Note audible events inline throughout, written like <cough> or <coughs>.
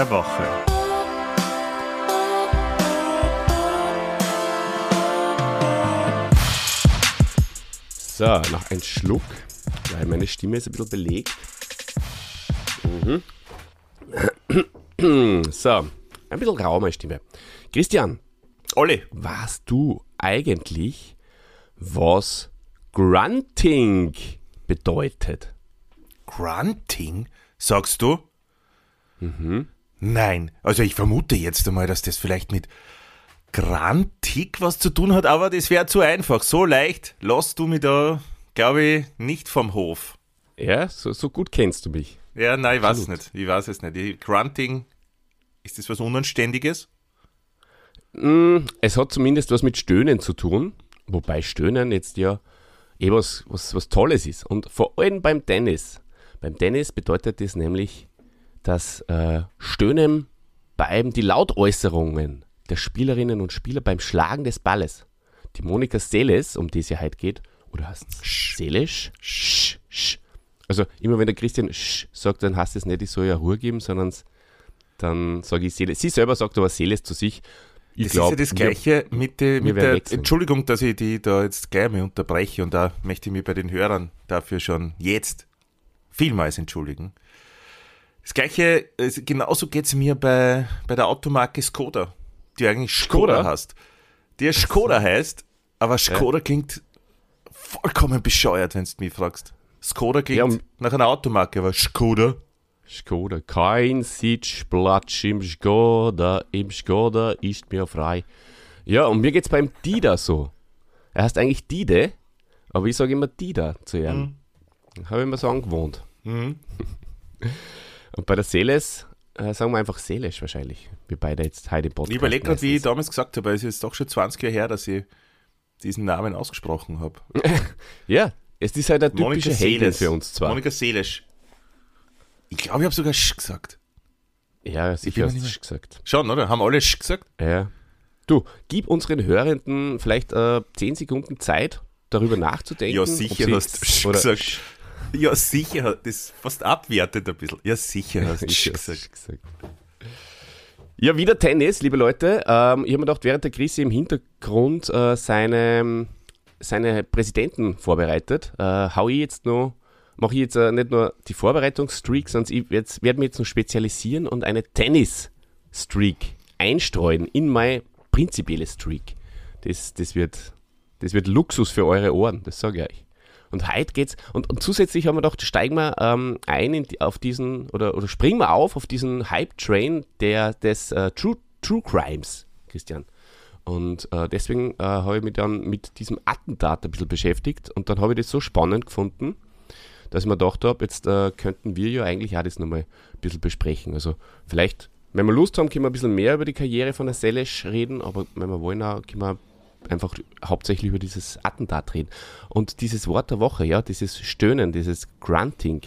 Der Woche. So, noch ein Schluck, weil meine Stimme ist ein bisschen belegt. Mhm. So, ein bisschen rau meine Stimme. Christian, Olli. weißt du eigentlich, was Grunting bedeutet? Grunting, sagst du? Mhm. Nein, also ich vermute jetzt einmal, dass das vielleicht mit Grantig was zu tun hat, aber das wäre zu einfach. So leicht lass du mich da, glaube ich, nicht vom Hof. Ja, so, so gut kennst du mich. Ja, nein, ich weiß es nicht. Ich weiß es nicht. Grunting, ist das was Unanständiges? Mm, Es hat zumindest was mit Stöhnen zu tun, wobei Stöhnen jetzt ja eh was, was, was Tolles ist. Und vor allem beim Tennis. Beim Tennis bedeutet das nämlich, dass äh, Stöhnen beim die Lautäußerungen der Spielerinnen und Spieler beim Schlagen des Balles. Die Monika Seles, um die es ja heute geht, oder heißt es? Sch, sch. Also immer wenn der Christian sch sagt, dann heißt es nicht, ich soll ja Ruhe geben, sondern dann sage ich Seele. Sie selber sagt aber Seles zu sich. Ich Das glaub, ist ja das wir- Gleiche mit, der- mit der. Entschuldigung, dass ich die da jetzt gleich mal unterbreche und da möchte ich mich bei den Hörern dafür schon jetzt vielmals entschuldigen. Das Gleiche, es- genauso geht es mir bei, bei der Automarke Skoda, die eigentlich Skoda, Skoda? heißt. Die ja Skoda heißt, aber Skoda klingt vollkommen bescheuert, wenn du mich fragst. Skoda klingt Ja, um- nach einer Automarke, aber Skoda. Skoda. Kein Sitzplatz im Skoda, im Skoda ist mir frei. Ja, und mir geht's beim Dida so. Er heißt eigentlich Dide, aber ich sage immer Dida zu ihm. Habe ich mir so angewohnt. Mhm. <laughs> Und bei der Seles äh, sagen wir einfach Selisch wahrscheinlich. Wir beide jetzt heute im Podcast. Ich überlege gerade, wie ich damals gesagt habe, es ist doch schon 20 Jahre her, dass ich diesen Namen ausgesprochen habe. <laughs> Ja, es ist halt der Monika typische Seles. für uns zwar. Monika Seelisch. Ich glaube, ich habe sogar Sch gesagt. ja, sicher hast du es gesagt. Schon, oder? Haben alle Sch gesagt? Ja. Du, gib unseren Hörenden vielleicht äh, 10 Sekunden Zeit, darüber nachzudenken. Ja, sicher hast du Sch gesagt. Ja, sicher. Das ist fast abwertend ein bisschen. Ja, sicher hast du Ich Sch hab's gesagt. gesagt. Ja, wieder Tennis, liebe Leute. Ähm, ich habe mir gedacht, während der Krise im Hintergrund äh, seine, seine Präsidenten vorbereitet, äh, hau ich jetzt noch, mache ich jetzt äh, nicht nur die Vorbereitungsstreak, sondern ich jetzt, werde mich jetzt noch spezialisieren und eine Tennis-Streak einstreuen in meine prinzipielle Streak. Das, das, wird, das wird Luxus für eure Ohren, das sage ich euch. Und heute geht's, und, und zusätzlich haben wir gedacht, steigen wir ähm, ein in die, auf diesen, oder, oder springen wir auf auf diesen Hype-Train der, des äh, True, True Crimes, Christian. Und äh, deswegen äh, habe ich mich dann mit diesem Attentat ein bisschen beschäftigt und dann habe ich das so spannend gefunden, dass ich mir gedacht habe, jetzt äh, könnten wir ja eigentlich auch das nochmal ein bisschen besprechen. Also vielleicht, wenn wir Lust haben, können wir ein bisschen mehr über die Karriere von der Selesch reden, aber wenn wir wollen, auch, können wir einfach hauptsächlich über dieses Attentat reden. Und dieses Wort der Woche, ja, dieses Stöhnen, dieses Grunting,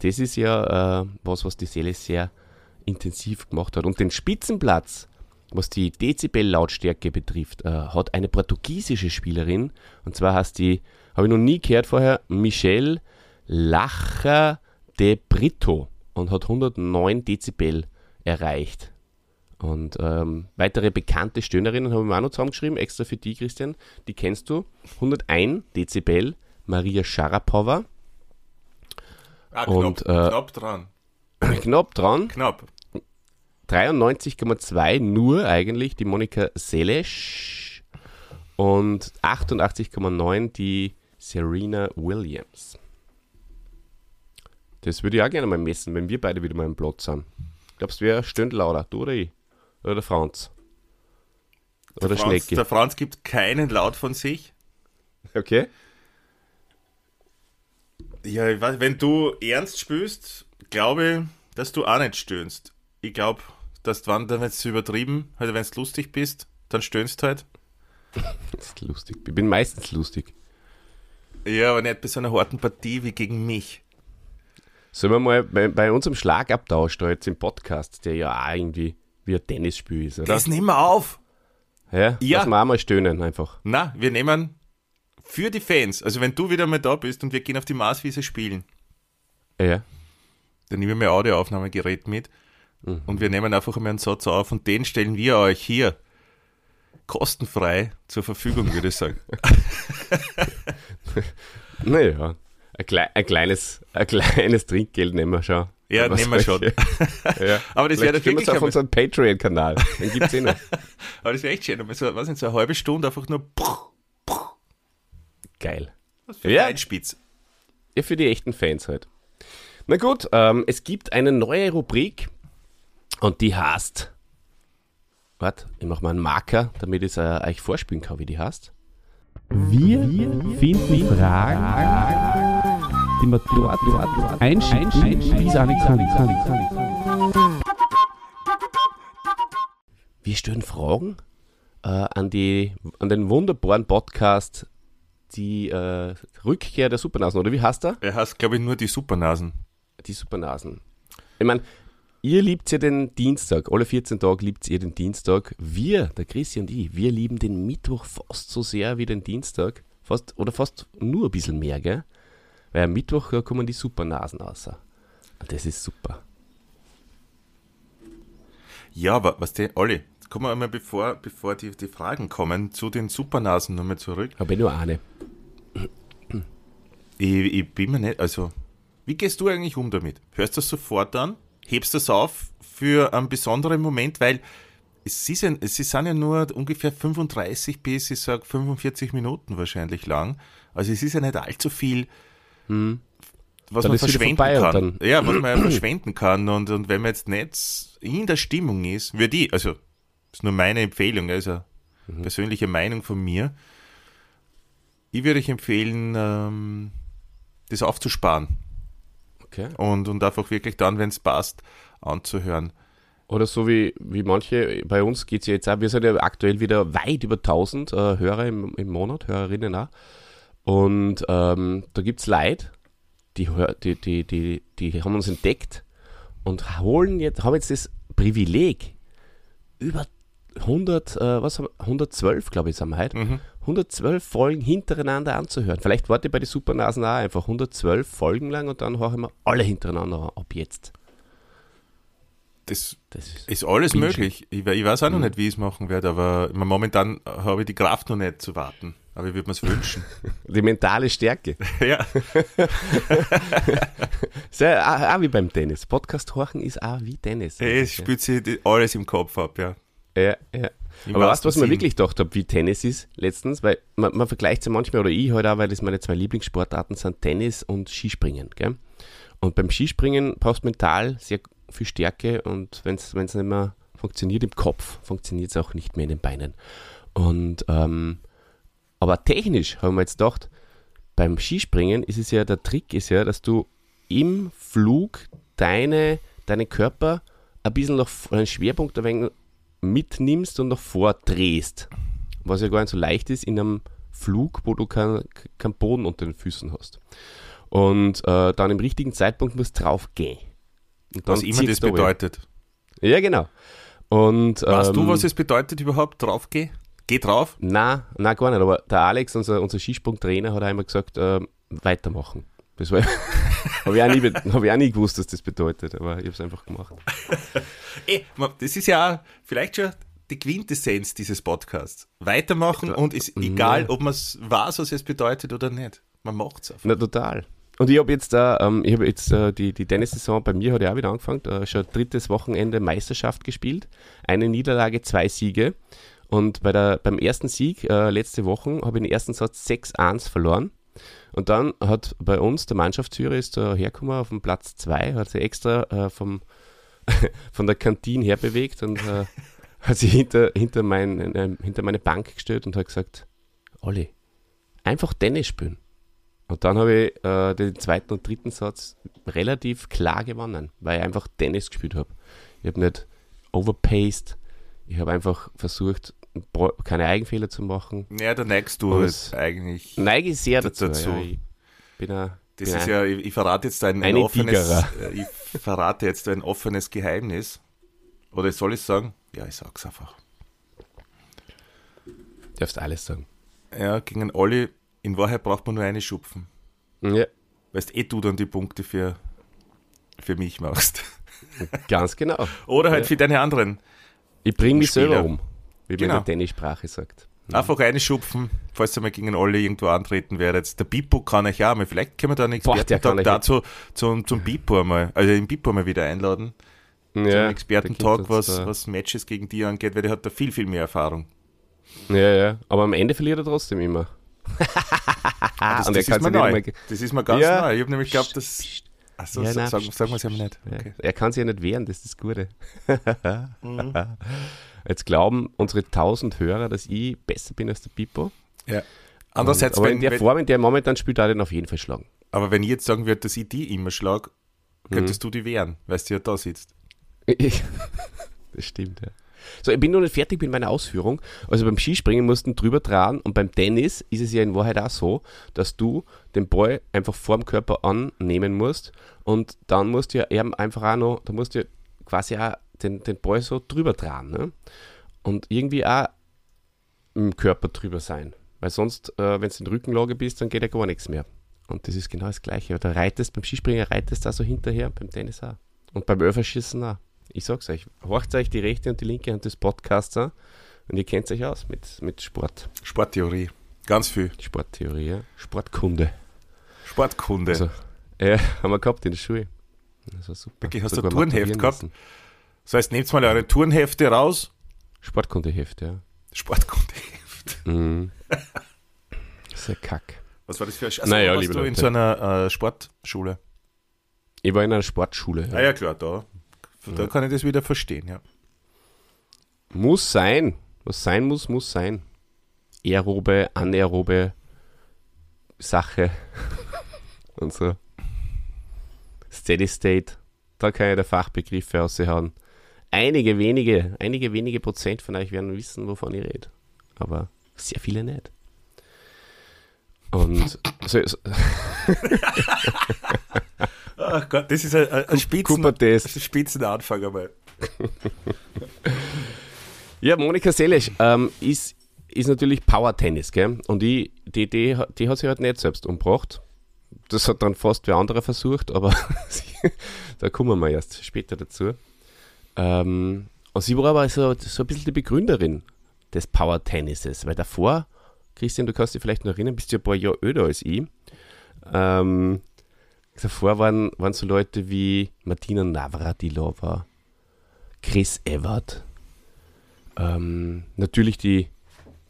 das ist ja äh, was, was die Seele sehr intensiv gemacht hat. Und den Spitzenplatz, was die Dezibel-Lautstärke betrifft, äh, hat eine portugiesische Spielerin, und zwar heißt die, habe ich noch nie gehört vorher, Michelle Lacher de Brito und hat 109 Dezibel erreicht. Und ähm, weitere bekannte Stöhnerinnen habe ich mir auch noch zusammengeschrieben, extra für die, Christian. Die kennst du. 101 Dezibel, Maria Sharapova. Ah, Und, knapp, äh, knapp dran. <clears throat> Knapp dran. Knapp. 93,2 nur eigentlich die Monika Seles. Und 88,9 die Serena Williams. Das würde ich auch gerne mal messen, wenn wir beide wieder mal im Platz sind. Glaubst du, wer stöhnt lauter? Du oder ich? Oder der Franz? Oder Der Franz, Schnecki? der Franz gibt keinen Laut von sich. Okay. Ja, weiß, wenn du ernst spielst, glaube ich, dass du auch nicht stöhnst. Ich glaube, dass du, wenn es übertrieben, also wenn du lustig bist, dann stöhnst halt. <laughs> Das ist lustig. Ich bin meistens lustig. Ja, aber nicht bei so einer harten Partie wie gegen mich. Sollen wir mal bei, bei unserem Schlagabtausch da jetzt im Podcast, der ja auch irgendwie wie ein Tennisspiel ist, oder? Das nehmen wir auf. ja, Ja. Lass mal auch mal stöhnen einfach. Na, wir nehmen für die Fans, also wenn du wieder mal da bist und wir gehen auf die Marswiese spielen, Ja. dann nehme ich mein Audioaufnahmegerät mit Mhm. und wir nehmen einfach einmal einen Satz auf und den stellen wir euch hier kostenfrei zur Verfügung, würde ich sagen. <laughs> Naja, ein, klei ein, kleines, ein kleines Trinkgeld nehmen wir schon. Ja, nehmen wir schon. <laughs> ja. Aber das wäre wir es auf einmal- unseren Patreon-Kanal. Den gibt es eh noch. <laughs> Aber das wäre echt schön, so, was in so eine halbe Stunde einfach nur Geil. was für Ja. ein Spitz. Ja, für die echten Fans halt. Na gut, ähm, es gibt eine neue Rubrik und die heißt. Warte, ich mache mal einen Marker, damit ich es äh, euch vorspielen kann, wie die heißt. Wir finden Fragen, die man dort, dort einschicken, wie es eine kann. Wir stellen Fragen äh, an, die, an den wunderbaren Podcast Die äh, Rückkehr der Supernasen, oder wie heißt er? Er heißt, glaube ich, nur die Supernasen. Die Supernasen. Ich meine, ihr liebt ja den Dienstag. Alle 14 Tage liebt ihr den Dienstag. Wir, der Christi und ich, wir lieben den Mittwoch fast so sehr wie den Dienstag. Fast, oder fast nur ein bisschen mehr, gell? Weil am Mittwoch da kommen die Supernasen raus. Das ist super. Ja, aber was der, Olli, kommen wir einmal, bevor, bevor die, die Fragen kommen, zu den Supernasen nochmal zurück. Habe ich nur eine. Ich, ich bin mir nicht, also, wie gehst du eigentlich um damit? Hörst du das sofort an? Hebst du das auf für einen besonderen Moment? Weil es, ist ein, es sind ja nur ungefähr 35 bis, ich sag 45 Minuten wahrscheinlich lang. Also es ist ja nicht allzu viel, was Hm. Dann man verschwenden kann. Ja, was man ja <clears throat> verschwenden kann. Und, und wenn man jetzt nicht in der Stimmung ist, würde ich, also, das ist nur meine Empfehlung, also Mhm. persönliche Meinung von mir, ich würde euch empfehlen, ähm, das aufzusparen Okay. und, und einfach wirklich dann, wenn es passt, anzuhören. Oder so wie, wie manche, bei uns geht es ja jetzt auch, wir sind ja aktuell wieder weit über 1000 äh, Hörer im, im Monat, Hörerinnen auch. Und ähm, da gibt es Leute, die, die, die, die, haben uns entdeckt und holen jetzt, haben jetzt das Privileg, über 100, äh, was haben wir, 112, glaube ich, sind wir heute, Mhm. 112 Folgen hintereinander anzuhören. Vielleicht warte ich bei den Supernasen auch einfach 112 Folgen lang und dann hören wir alle hintereinander an, ab jetzt. Das Das ist ist alles Bingen. möglich. Ich, ich weiß auch noch nicht, wie ich es machen werde, aber momentan habe ich die Kraft noch nicht zu warten. Aber ich würde mir es wünschen. <laughs> die mentale Stärke. <laughs> ja. Ja auch, auch wie beim Tennis. Podcast horchen ist auch wie Tennis. Es spürt sich alles im Kopf ab, ja. Ja, ja. Im Aber weißt du, was Sinn. wirklich gedacht habe, wie Tennis ist letztens? Weil man, man vergleicht es ja manchmal, oder ich halt auch, weil das meine zwei Lieblingssportarten sind, Tennis und Skispringen. Gell? Und beim Skispringen brauchst du mental sehr viel Stärke und wenn es nicht mehr funktioniert im Kopf, funktioniert es auch nicht mehr in den Beinen. Und ähm, aber technisch haben wir jetzt gedacht, beim Skispringen ist es ja, der Trick ist ja, dass du im Flug deine, deinen Körper ein bisschen noch einen Schwerpunkt ein wenig mitnimmst und nach vordrehst. Was ja gar nicht so leicht ist in einem Flug, wo du keinen kein Boden unter den Füßen hast. Und äh, dann im richtigen Zeitpunkt musst du drauf gehen. Und dann Was immer das bedeutet. Ja, genau. Und, Weißt du, ähm, was es bedeutet überhaupt? Drauf geh? Drauf? na, na gar nicht. Aber der Alex, unser, unser Skisprungtrainer, hat einmal gesagt, ähm, weitermachen. Das war, <laughs> habe ich, auch nie hab ich auch nie gewusst, was das bedeutet, aber ich habe es einfach gemacht. <laughs> Ey, ma- das ist ja vielleicht schon die Quintessenz dieses Podcasts. Weitermachen und ist egal, ob man es weiß, was es bedeutet oder nicht. Man macht es einfach. Na, total. Und ich habe jetzt, äh, ähm, ich hab jetzt äh, die, die Tennissaison bei mir hat ja auch wieder angefangen, äh, schon drittes Wochenende Meisterschaft gespielt. Eine Niederlage, zwei Siege. Und bei der, beim ersten Sieg äh, letzte Woche habe ich den ersten Satz 6-1 verloren. Und dann hat bei uns der Mannschaftsführer ist da hergekommen auf dem Platz 2, hat sich extra äh, vom, <laughs> von der Kantine herbewegt und äh, hat sich hinter, hinter, mein, äh, hinter meine Bank gestellt und hat gesagt, Olli, einfach Tennis spielen. Und dann habe ich äh, den zweiten und dritten Satz relativ klar gewonnen, weil ich einfach Tennis gespielt habe. Ich habe nicht overpaced, ich habe einfach versucht, keine Eigenfehler zu machen. Ja, da neigst du halt eigentlich. Neige ich sehr dazu. dazu. Ja, ich bin ein, Das bin ist ein, ja, ich, ich verrate jetzt ein, ein offenes, Tigerer. äh, ich verrate jetzt ein offenes Geheimnis. Oder soll ich sagen? Ja, ich sag's einfach. darfst alles sagen. Ja, gegen Olli, in Wahrheit braucht man nur eine Schupfen. Ja, Weißt eh du dann die Punkte für für mich machst. Ganz genau. <laughs> Oder halt Ja. für deine anderen. Ich bringe mich selber um, wie man Genau. in der Tennissprache sagt. Einfach reinschupfen, falls ihr mal gegen alle irgendwo antreten werdet. Der Bipo kann euch auch mal, vielleicht können wir da einen Expertentag dazu zum, zum Bipo einmal, also den Bipo mal wieder einladen. Ja, Zum der Expertentag, kommt was, äh, was Matches gegen die angeht, weil der hat da viel, viel mehr Erfahrung. Ja, ja. Aber am Ende verliert er trotzdem immer. Ah, das, das, ist mir nicht neu. mal das ist mir ganz Ja. neu. Ich habe nämlich geglaubt, dass. Achso, Ja, sagen, wir es ja nicht. Ja, Okay. Er kann sich ja nicht wehren, das ist das Gute. Mhm. <laughs> Jetzt glauben unsere 1000 Hörer, dass ich besser bin als der Pipo. Ja. Andererseits, aber wenn, in der wenn, Form, in der er momentan spielt, er den auf jeden Fall schlagen. aber wenn ich jetzt sagen würde, dass ich die immer schlag, könntest Mhm. du die wehren, weil du ja da sitzt. <laughs> das stimmt, ja. So, ich bin noch nicht fertig mit meiner Ausführung. Also beim Skispringen mussten drüber tragen und beim Tennis ist es ja in Wahrheit auch so, dass du den Ball einfach vorm Körper annehmen musst und dann musst du ja eben einfach auch noch, da musst du ja quasi auch den, den Ball so drüber tragen. Ne? Und irgendwie auch im Körper drüber sein. Weil sonst, äh, wenn du in Rückenlage bist, dann geht ja gar nichts mehr. Und das ist genau das Gleiche. Da reitest beim Skispringen reitest auch so hinterher, beim Tennis auch. Und beim Öferschießen auch. Ich sag's euch, horcht euch die rechte und die linke Hand des Podcasts an und ihr kennt euch aus mit, mit Sport. Sporttheorie. Ganz viel. Sporttheorie, ja. Sportkunde. Sportkunde. Also, ja, haben wir gehabt in der Schule. Das war super. Wirklich, hast du ein Turnheft gehabt? müssen. Das heißt, nehmt mal eure Turnhefte raus. Sportkundeheft, ja. Sportkundeheft. <laughs> Mhm. Sehr kack. Was war das für ein Sch- Naja, warst du in so einer äh, Sportschule? Ich war in einer Sportschule. Ah ja, klar, da. Da kann ich das wieder verstehen, ja. Muss sein. Was sein muss, muss sein. Aerobe, anaerobe Sache <laughs> und so. Steady State, da kann ich der Fachbegriffe raushauen. Einige wenige, einige wenige Prozent von euch werden wissen, wovon ich rede. Aber sehr viele nicht. Und so, so, Ach Gott, das ist ein, ein, Spitzen, ein Spitzenanfang einmal. Ja, Monika Seles ähm, ist, ist natürlich Power-Tennis, gell? Und die, die, die, die hat sich halt nicht selbst umgebracht. Das hat dann fast wer anderer versucht, aber <laughs> da kommen wir erst später dazu. Ähm, und sie war aber so, so ein bisschen die Begründerin des Power-Tennises, weil davor, Christian, du kannst dich vielleicht noch erinnern, bist du ja ein paar Jahre öder als ich. Ähm, davor waren, waren so Leute wie Martina Navratilova, Chris Evert, ähm, natürlich die,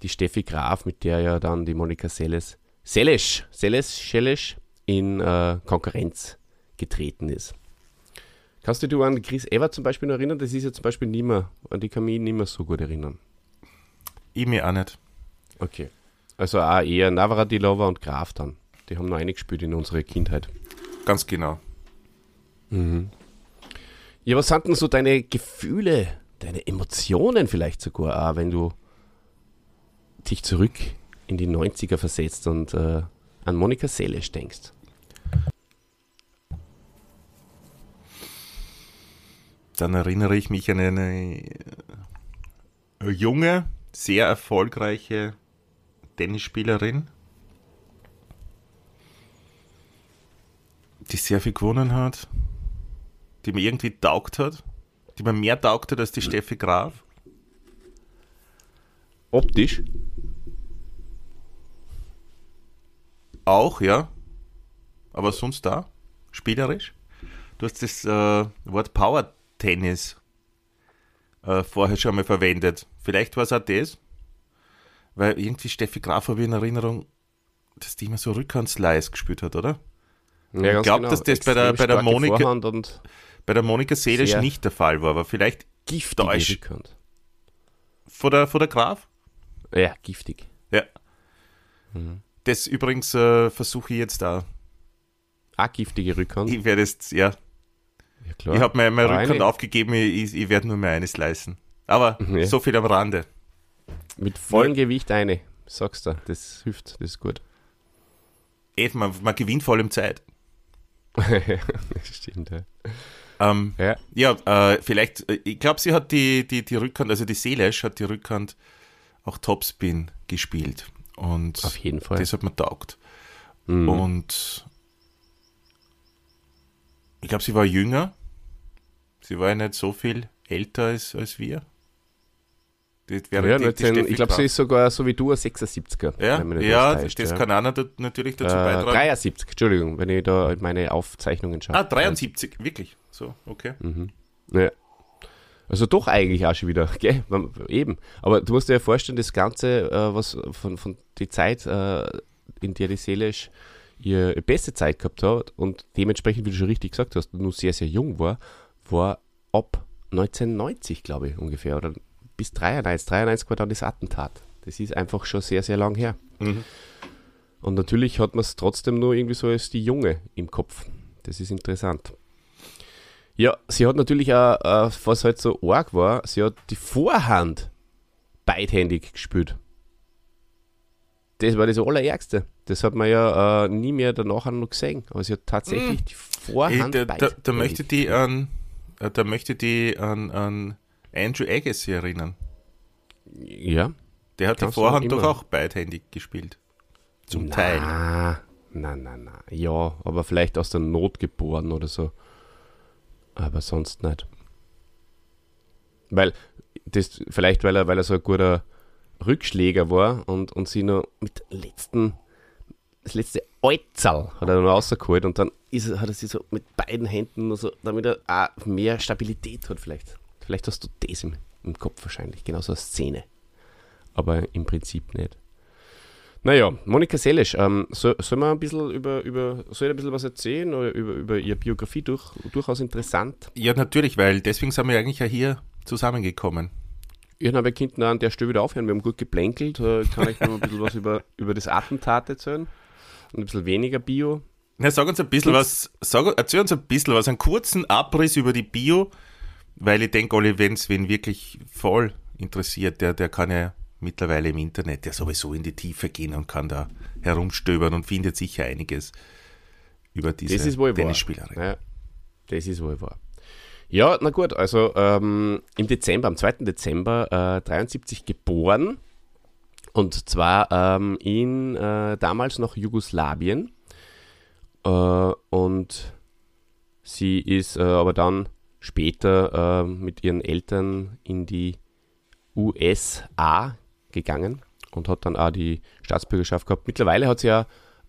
die Steffi Graf, mit der ja dann die Monika Seles, Seles, Seles, Seles in äh, Konkurrenz getreten ist. Kannst du dich an Chris Evert zum Beispiel noch erinnern? Das ist ja zum Beispiel nicht mehr, an die kann mich nicht mehr so gut erinnern. Ich mir auch nicht. Okay. Also auch eher Navratilova und Graf dann. Die haben noch eingespielt in unserer Kindheit. Ganz genau. Ja, was sind denn so deine Gefühle, deine Emotionen vielleicht sogar, auch, wenn du dich zurück in die 90er versetzt und äh, an Monika Seles denkst? Dann erinnere ich mich an eine äh, junge, sehr erfolgreiche Tennisspielerin, die sehr viel gewonnen hat, die mir irgendwie taugt hat, die mir mehr taugt hat als die Steffi Graf. Optisch? Auch, ja. Aber sonst da, spielerisch. Du hast das äh, Wort Power Tennis äh, vorher schon mal verwendet. Vielleicht war es auch das, weil irgendwie Steffi Graf habe ich in Erinnerung, dass die immer so Rückhandslice gespielt hat, oder? Ja, Ich glaub, dass das bei der- bei der Monika- Bei der Monika Seelisch nicht der Fall war, aber vielleicht. Rückhand. vor der, vor der Graf. Ja, giftig. Ja. Mhm. Das übrigens äh, versuche ich jetzt da. Auch giftige Rückhand. Ich werde jetzt, ja, ja, klar. ich habe mir meine Eine. Rückhand aufgegeben, ich, ich werde nur mehr eines leisten. Aber Ja. so viel am Rande. Mit vollem Gewicht eine. Sagst du, das hilft, das ist gut. Eben, man, man gewinnt vor allem Zeit. <laughs> Stimmt, ja. Ähm, ja. ja, äh, vielleicht, äh, ich glaube, sie hat die, die, die Rückhand, also die Seelesch hat die Rückhand auch Topspin gespielt. Und Auf jeden Fall. das hat mir taugt. Mhm. Und Ich glaube, sie war jünger. Sie war ja nicht so viel älter als, als wir. Wäre ja, die, die 19, ich glaube, sie ist sogar so wie du ein 76er. Ja, ja das, das ja. kann einer da natürlich dazu äh, beitragen. 73, Entschuldigung, wenn ich da meine Aufzeichnungen schaue. Ah, 73, wirklich. So, okay. Mhm. Ja. Also doch eigentlich auch schon wieder, <laughs> gell? Eben. Aber du musst dir ja vorstellen, das Ganze, äh, was von, von die Zeit, äh, in der die Seelisch ihre beste Zeit gehabt hat und dementsprechend, wie du schon richtig gesagt hast, nur sehr, sehr jung war, war ab 1990, glaube ich, ungefähr, oder bis 93. 93 war dann das Attentat. Das ist einfach schon sehr, sehr lang her. Mhm. Und natürlich hat man es trotzdem nur irgendwie so als die Junge im Kopf. Das ist interessant. Ja, sie hat natürlich auch, äh, was halt so arg war, sie hat die Vorhand beidhändig gespielt. Das war das Allerärgste. Das hat man ja äh, nie mehr danach noch gesehen. Aber sie hat tatsächlich mhm. die Vorhand Ey, da, da, da, möchte die an, äh, da möchte die an, an Andrew Agassi erinnern. Ja. Der hat die Vorhand doch auch beidhändig gespielt. Zum na, Teil. Nein, nein, nein. Ja, aber vielleicht aus der Not geboren oder so. Aber sonst nicht. Weil, das, vielleicht weil er, weil er so ein guter Rückschläger war und, und sie nur mit letzten, das letzte Äutzerl hat er noch rausgeholt und dann ist, hat er sie so mit beiden Händen nur so, damit er auch mehr Stabilität hat vielleicht. Vielleicht hast du das im, im Kopf wahrscheinlich, genauso eine Szene. Aber im Prinzip nicht. Naja, Monika Selisch, ähm, soll, soll man ein bisschen über, über, soll ein bisschen was erzählen oder über, über ihre Biografie durch, durchaus interessant? Ja, natürlich, weil deswegen sind wir eigentlich ja hier zusammengekommen. Ja, na, wir könnten an der Stelle wieder aufhören. Wir haben gut geplänkelt. Äh, kann ich noch ein bisschen was über, über das Attentat erzählen? Und ein bisschen weniger Bio. Na, sag uns ein bisschen was, sag, erzähl uns ein bisschen was, einen kurzen Abriss über die Bio weil ich denke, Olli, wenn es wen wirklich voll interessiert, der, der kann ja mittlerweile im Internet ja sowieso in die Tiefe gehen und kann da herumstöbern und findet sicher einiges über diese das ist wohl Tennisspielerin. Ja, das ist wohl wahr. Ja, na gut, also ähm, im Dezember, am 2. Dezember äh, 73 geboren und zwar ähm, in äh, damals noch Jugoslawien äh, und sie ist äh, aber dann später äh, mit ihren Eltern in die USA gegangen und hat dann auch die Staatsbürgerschaft gehabt. Mittlerweile hat sie ja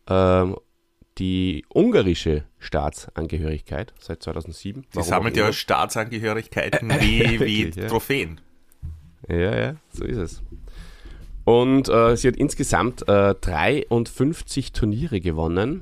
äh, die ungarische Staatsangehörigkeit seit 2007. Sie sammelt ja Staatsangehörigkeiten <laughs> wie, wie ja. Trophäen. Ja, ja, so ist es. Und äh, sie hat insgesamt äh, 53 Turniere gewonnen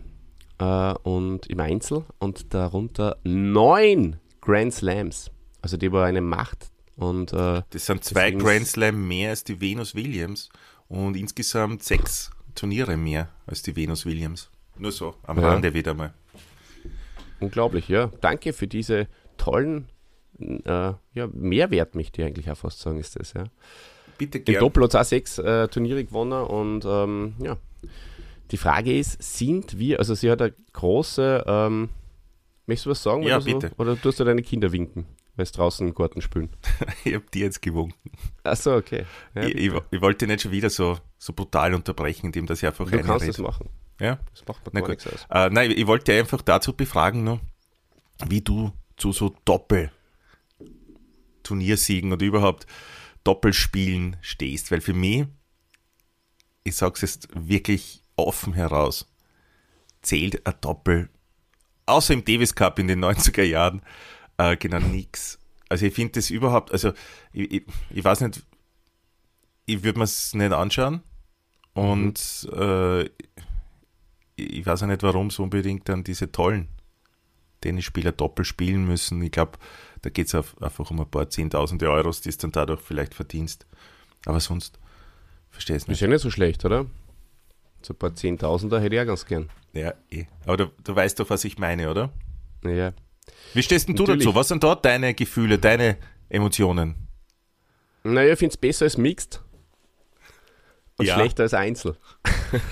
äh, und im Einzel und darunter neun Grand Slams. Also die war eine Macht. Und, äh, das sind zwei Grand Slam mehr als die Venus Williams und insgesamt sechs Turniere mehr als die Venus Williams. Nur so, am ja. Rande wieder mal. Unglaublich, ja. Danke für diese tollen äh, ja, Mehrwert, möchte ich eigentlich auch fast sagen, ist das, ja. Bitte gerne. Im Doppel hat es auch sechs äh, Turniere gewonnen und ähm, ja. Die Frage ist, sind wir, also sie hat eine große ähm, Möchtest du was sagen? Ja, oder bitte. So? Oder tust du deine Kinder winken, weil sie draußen im Garten spielen? <laughs> ich habe die jetzt gewunken. Achso, okay. Ja, ich, ich, ich, wollte nicht schon wieder so, so brutal unterbrechen, indem das ich einfach Du kannst das machen. Ja? Das macht man Na gar gut. nichts aus. Äh, nein, ich wollte einfach dazu befragen, nur, wie du zu so Doppel-Turniersiegen und überhaupt Doppelspielen stehst. Weil für mich, ich sage es jetzt wirklich offen heraus, zählt ein Doppel außer im Davis Cup in den 90er Jahren, äh, genau nichts. Also ich finde das überhaupt, also ich, ich, ich weiß nicht, ich würde mir es nicht anschauen und mhm. äh, ich weiß auch nicht, warum so unbedingt dann diese tollen Tennisspieler doppelt spielen müssen. Ich glaube, da geht es einfach um ein paar Zehntausende Euros, die es dann dadurch vielleicht verdienst. Aber sonst verstehst du nicht. Ist ja nicht so schlecht, oder? So ein paar Zehntausender hätte ich auch ganz gern. Ja, eh. Aber du, du weißt doch, was ich meine, oder? Ja. Wie stehst denn du Natürlich. dazu? Was sind dort deine Gefühle, deine Emotionen? Naja, ich finde es besser als Mixed und ja. schlechter als Einzel.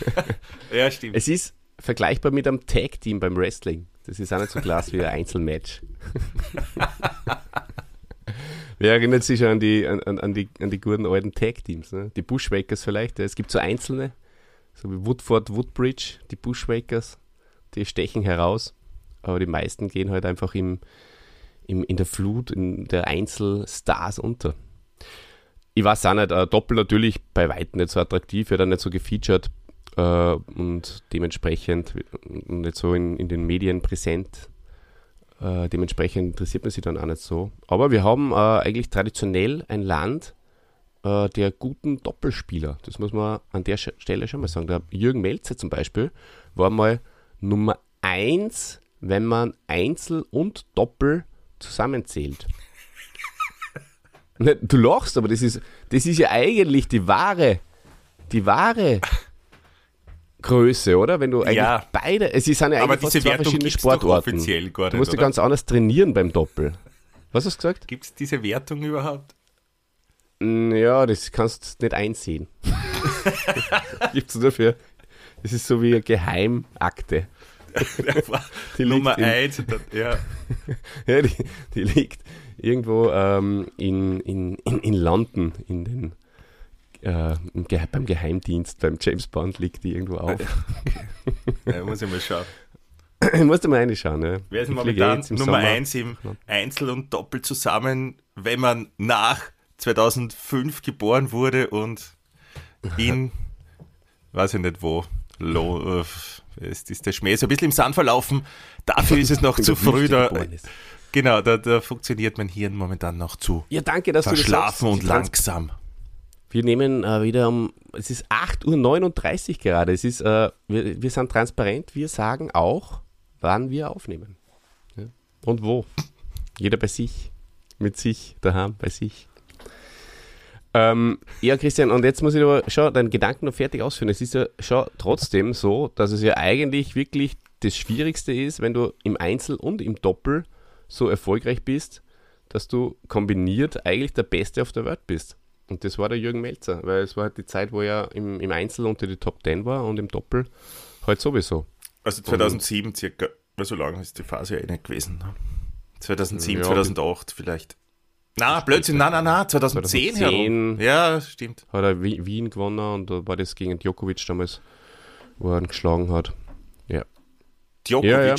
<laughs> ja, stimmt. Es ist vergleichbar mit einem Tag-Team beim Wrestling. Das ist auch nicht so klasse wie ein Einzelmatch. <laughs> Wer erinnert sich an die, an, an, die, an die guten alten Tag-Teams? Ne? Die Bushwakers vielleicht. Es gibt so einzelne, so wie Woodford, Woodbridge, die Bushwakers, die stechen heraus. aber die meisten gehen halt einfach im, im, in der Flut, in der Einzelstars unter. Ich weiß auch nicht, äh, Doppel natürlich bei weitem nicht so attraktiv, wird dann nicht so gefeatured äh, und dementsprechend nicht so in, in den Medien präsent. Äh, dementsprechend interessiert man sich dann auch nicht so. Aber wir haben äh, eigentlich traditionell ein Land äh, der guten Doppelspieler. Das muss man an der Stelle schon mal sagen. Der Jürgen Melzer zum Beispiel war mal Nummer 1, wenn man Einzel und Doppel zusammenzählt. <laughs> Du lachst, aber das ist, das ist ja eigentlich die wahre, die wahre Größe, oder? Wenn du eigentlich Ja. beide, es sind ja Aber diese Wertung verschiedene Sportarten. offiziell gar Du nicht, musst ja oder? ganz anders trainieren beim Doppel. Was hast du gesagt? Gibt es diese Wertung überhaupt? Mm, Ja, das kannst du nicht einsehen. <laughs> Gibt's dafür. Das ist so wie eine Geheimakte. <laughs> Die liegt Nummer in- 1. Ja. <laughs> Ja, die, die liegt irgendwo ähm, in, in, in, in London, in den, äh, beim Geheimdienst, beim James Bond liegt die irgendwo auf. ja, <laughs> muss ich mal schauen. Musst du mal reinschauen. Ja. Wer ist Ich momentan im Nummer Sommer. 1 im Einzel und Doppel zusammen, wenn man nach 2005 geboren wurde und in, weiß ich nicht wo, Lo, äh, ist, ist der Schmäh so ein bisschen im Sand verlaufen. Dafür ist es noch <laughs> zu früh. Da, genau, da, da funktioniert mein Hirn momentan noch zu Ja, danke, dass du das verschlafen sagst. und langsam. Wir nehmen äh, wieder um, es ist 8.39 Uhr gerade. Es ist, äh, wir, wir sind transparent, wir sagen auch, wann wir aufnehmen. Ja. Und wo. Jeder bei sich. Mit sich, daheim, bei sich. Ähm, ja, Christian, und jetzt muss ich aber schon deinen Gedanken noch fertig ausführen. Es ist ja schon trotzdem so, dass es ja eigentlich wirklich das Schwierigste ist, wenn du im Einzel und im Doppel so erfolgreich bist, dass du kombiniert eigentlich der Beste auf der Welt bist. Und das war der Jürgen Melzer, weil es war halt die Zeit, wo er im, im Einzel unter die Top 10 war und im Doppel halt sowieso. Also 2007 circa, weil so lange ist die Phase ja eh nicht gewesen. ne? 2007, Ja, 2008 vielleicht. Na, Blödsinn, na, na, na, 2010, 2010. herum. Ja, stimmt. Hat er Wi- Wien gewonnen und da war das gegen Djokovic damals, wo er ihn geschlagen hat. Ja. Djokovic. Ja, ja.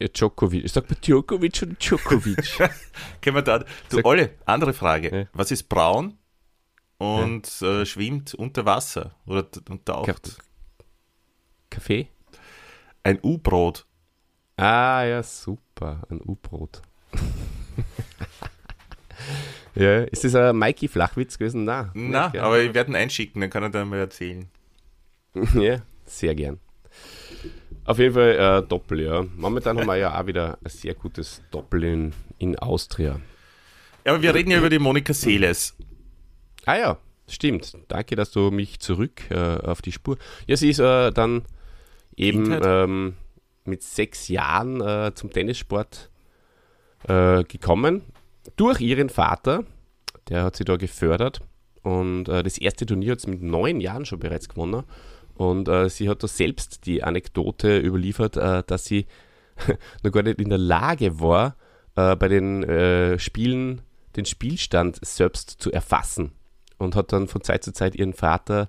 Ja Djokovic. Ich sag mal Djokovic oder Djokovic. <laughs> Können wir da, du, Sag- Olle, andere Frage. Ja. Was ist braun und äh, schwimmt unter Wasser oder und taucht? Ka- Kaffee? Ein U-Brot. Ah, ja, super. Ein U-Brot. <laughs> ja, ist das ein Mikey Flachwitz gewesen? Nein. Gell? aber ich werde ihn einschicken, dann kann er dann mal erzählen. <laughs> Ja, sehr gern. Auf jeden Fall äh, Doppel, ja. Momentan haben wir ja auch wieder ein sehr gutes Doppel in, in Austria. Ja, aber wir reden ja über die Monika Seles. Ah ja, stimmt. Danke, dass du mich zurück äh, auf die Spur. Ja, sie ist äh, dann eben ähm, mit sechs Jahren äh, zum Tennissport äh, gekommen. Durch ihren Vater, der hat sie da gefördert. Und äh, das erste Turnier hat sie mit neun Jahren schon bereits gewonnen. Und äh, sie hat da selbst die Anekdote überliefert, äh, dass sie <laughs> noch gar nicht in der Lage war, äh, bei den äh, Spielen den Spielstand selbst zu erfassen. Und hat dann von Zeit zu Zeit ihren Vater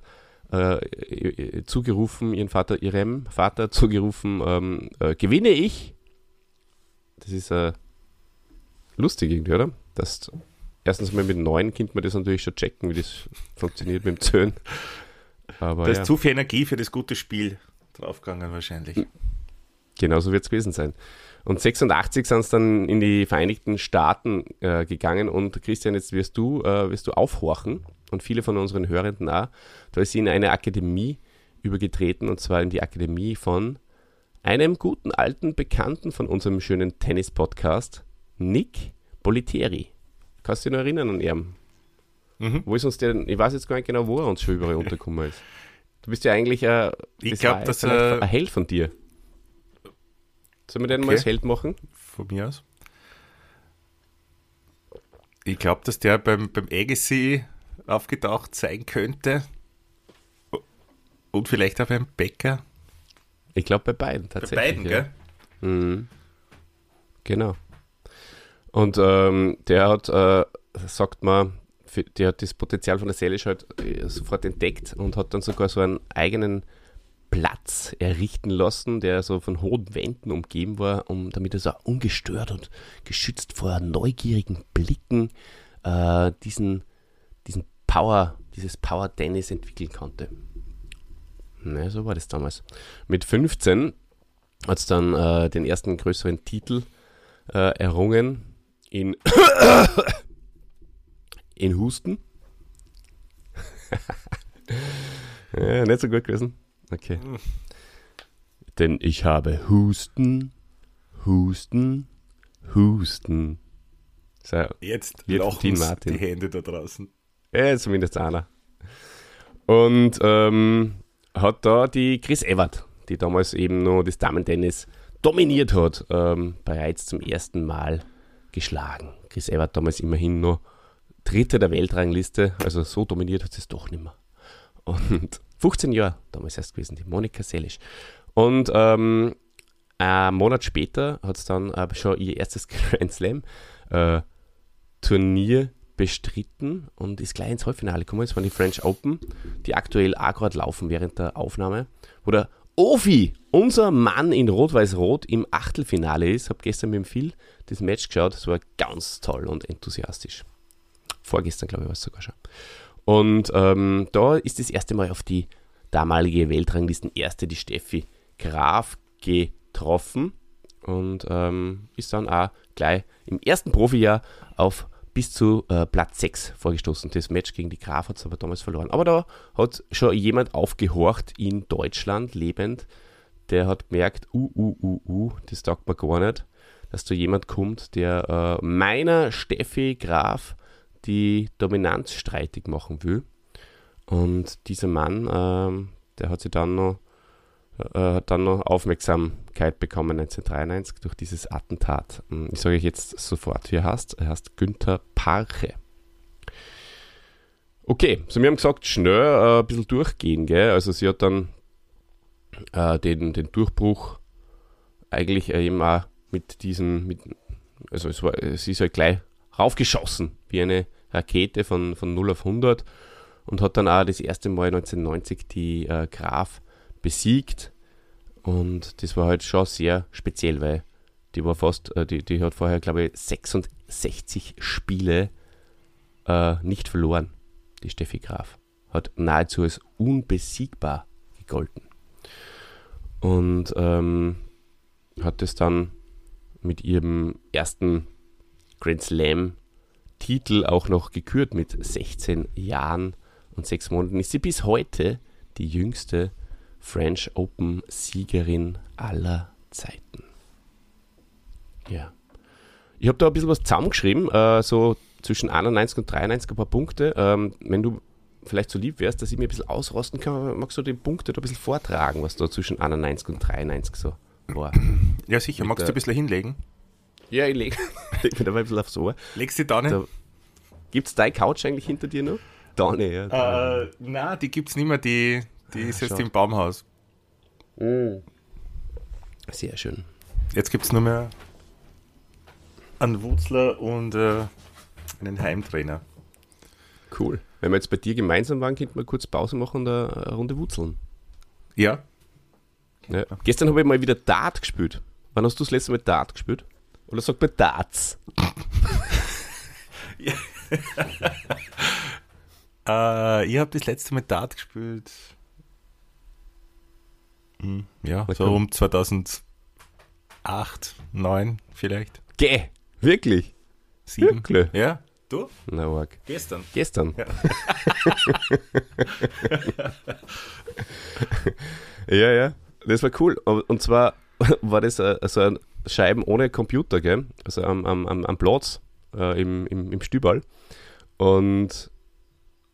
äh, zugerufen, ihren Vater, ihrem Vater zugerufen, ähm, äh, gewinne ich. Das ist lustig irgendwie, oder? Das, erstens mal mit neun Kind man das natürlich schon checken, wie das funktioniert mit dem Zöhn. Aber Da ist ja. zu viel Energie für das gute Spiel draufgegangen wahrscheinlich. Genauso wird es gewesen sein. Und 86 sind es dann in die Vereinigten Staaten äh, gegangen und Christian, jetzt wirst du, äh, wirst du aufhorchen und viele von unseren Hörenden auch. Da ist sie in eine Akademie übergetreten und zwar in die Akademie von einem guten alten Bekannten von unserem schönen Tennis-Podcast, Nick Bolitieri. Kannst du dich noch erinnern an ihn? Mhm. Wo ist uns der, ich weiß jetzt gar nicht genau, wo er uns schon überall untergekommen ist. Du bist ja eigentlich äh, Ich glaub, dass er- ein Held von dir. Sollen wir den mal Okay. als Held machen? Von mir aus. Ich glaube, dass der beim, beim Agassi aufgetaucht sein könnte. Und vielleicht auch beim Bäcker. Ich glaube bei beiden Bei tatsächlich. beiden, ja. gell? Mhm. Genau. Und ähm, der hat, äh, sagt man, für, der hat das Potenzial von der Salish halt äh, sofort entdeckt und hat dann sogar so einen eigenen Platz errichten lassen, der so von hohen Wänden umgeben war, um, damit er so ungestört und geschützt vor neugierigen Blicken äh, diesen, diesen Power, dieses Power Tennis entwickeln konnte. Na, so war das damals. Mit 15 hat es dann äh, den ersten größeren Titel äh, errungen in, <coughs> <coughs> <coughs> in Husten. <laughs> ja, nicht so gut gewesen. Okay. Denn ich habe Husten, Husten, Husten. So, Jetzt Martin. die Hände da draußen. Ja, zumindest einer. Und ähm, hat da die Chris Evert, die damals eben noch das Damen-Tennis dominiert hat, ähm, bereits zum ersten Mal geschlagen. Chris Evert damals immerhin noch Dritte der Weltrangliste, also so dominiert hat sie es doch nicht mehr. Und 15 Jahre damals erst gewesen, die Monika Selisch. Und ähm, einen Monat später hat es dann äh, schon ihr erstes <laughs> Grand Slam äh, Turnier bestritten und ist gleich ins Halbfinale gekommen. Das waren die French Open, die aktuell auch gerade laufen während der Aufnahme, wo der Ofi, unser Mann in Rot-Weiß-Rot, im Achtelfinale ist. Habe gestern mit dem Phil das Match geschaut. Das war ganz toll und enthusiastisch. Vorgestern, glaube ich, war es sogar schon. Und ähm, da ist das erste Mal auf die damalige Weltranglisten-Erste, die Steffi Graf, getroffen und ähm, ist dann auch gleich im ersten Profijahr auf bis zu äh, Platz 6 vorgestoßen. Das Match gegen die Graf hat es aber damals verloren. Aber da hat schon jemand aufgehorcht in Deutschland lebend, der hat gemerkt, uh, uh, uh, uh, das taugt mir gar nicht, dass da jemand kommt, der äh, meiner Steffi Graf die Dominanz streitig machen will. Und dieser Mann, äh, der hat sich dann noch, äh, dann noch Aufmerksamkeit bekommen 1993 durch dieses Attentat. Hm, ich sage euch jetzt sofort, wie er heißt. Er heißt Günther Parche. Okay, so wir haben gesagt, schnell äh, ein bisschen durchgehen, gell? Also sie hat dann äh, den, den Durchbruch eigentlich äh, eben auch mit diesem, mit, also es war, sie ist halt gleich raufgeschossen, wie eine Rakete von, von 0 auf 100 und hat dann auch das erste Mal 1990 die äh, Graf besiegt. Und das war halt schon sehr speziell, weil die war fast, äh, die, die hat vorher, glaube ich, 66 Spiele äh, nicht verloren, die Steffi Graf. Hat nahezu als unbesiegbar gegolten. Und ähm, hat es dann mit ihrem ersten Grand Slam Titel auch noch gekürt mit 16 Jahren und 6 Monaten. Ist sie bis heute die jüngste French Open Siegerin aller Zeiten. Ja. Ich habe da ein bisschen was zusammengeschrieben, äh, so zwischen 91 und 93 ein paar Punkte. Ähm, wenn du vielleicht so lieb wärst, dass ich mir ein bisschen ausrosten kann, magst du die Punkte da ein bisschen vortragen, was da zwischen 91 und 93 so war? Ja, sicher. Mit magst du ein bisschen hinlegen? Ja, ich lege <laughs> leg mir da mal ein bisschen aufs Ohr. Legst du da nicht? Gibt es deine Couch eigentlich hinter dir noch? Da nicht, ja. Äh, nein, die gibt es nicht mehr. Die, die ist jetzt im Baumhaus. Oh. Sehr schön. Jetzt gibt es nur mehr einen Wutzler und äh, einen Heimtrainer. Cool. Wenn wir jetzt bei dir gemeinsam waren, könnten wir kurz Pause machen und eine Runde wutzeln. Ja. ja. Gestern habe ich mal wieder Dart gespielt. Wann hast du das letzte Mal Dart gespielt? Oder sagt man Darts? <laughs> äh, ich habe das letzte Mal Dart gespielt. Hm, ja, so um 2008, 2009 vielleicht. Geh, wirklich? Sieben. Wirklich? Ja, du? Na, arg. Gestern. Gestern. Ja. <laughs> ja, ja, das war cool. Und zwar war das so ein Scheiben ohne Computer, gell? also am, am, am Platz äh, im, im, im Stübal. Und,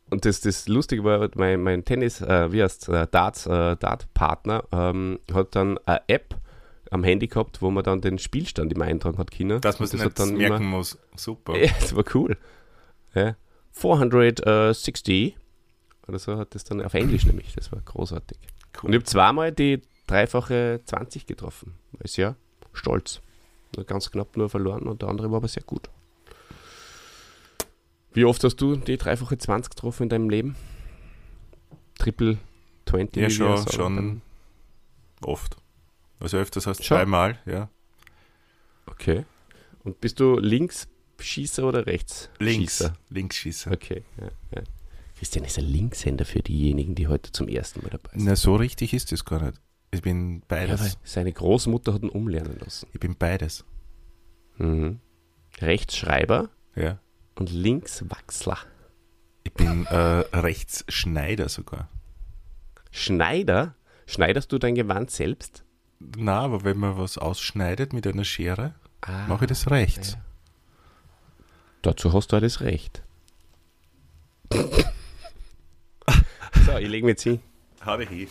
und das, das Lustige war, mein, mein Tennis, äh, wie heißt äh, Darts, äh, Dart-Partner ähm, hat dann eine App am Handy gehabt, wo man dann den Spielstand immer eintragen hat können. Dass man es nicht dann merken immer, muss. Super. <laughs> Ja, das war cool. Ja. 460 oder so hat das dann auf Englisch nämlich. Das war großartig. Cool. Und ich habe zweimal die dreifache 20 getroffen. Ist ja stolz. Ganz knapp nur verloren und der andere war aber sehr gut. Wie oft hast du die dreifache 20 getroffen in deinem Leben? Triple 20? Ja, schon, schon oft. Also öfters als Schon? zweimal, ja. Okay. Und bist du Linksschießer oder Rechtsschießer? Links, Linksschießer. Okay. Ja, ja. Christian ist ein Linkshänder für diejenigen, die heute zum ersten Mal dabei sind. Na, so richtig ist es gar nicht. Ich bin Ja, beides. seine Großmutter hat ihn umlernen lassen. ich bin beides. Mhm. Rechtschreiber Ja. und Linkswachsler. Ich bin äh, Rechtsschneider sogar. Schneider? Schneiderst du dein Gewand selbst? Na, aber wenn man was ausschneidet mit einer Schere, Ah, mache ich das rechts. ja. Dazu hast du alles recht. <laughs> so, ich lege mich jetzt hin. Habe ich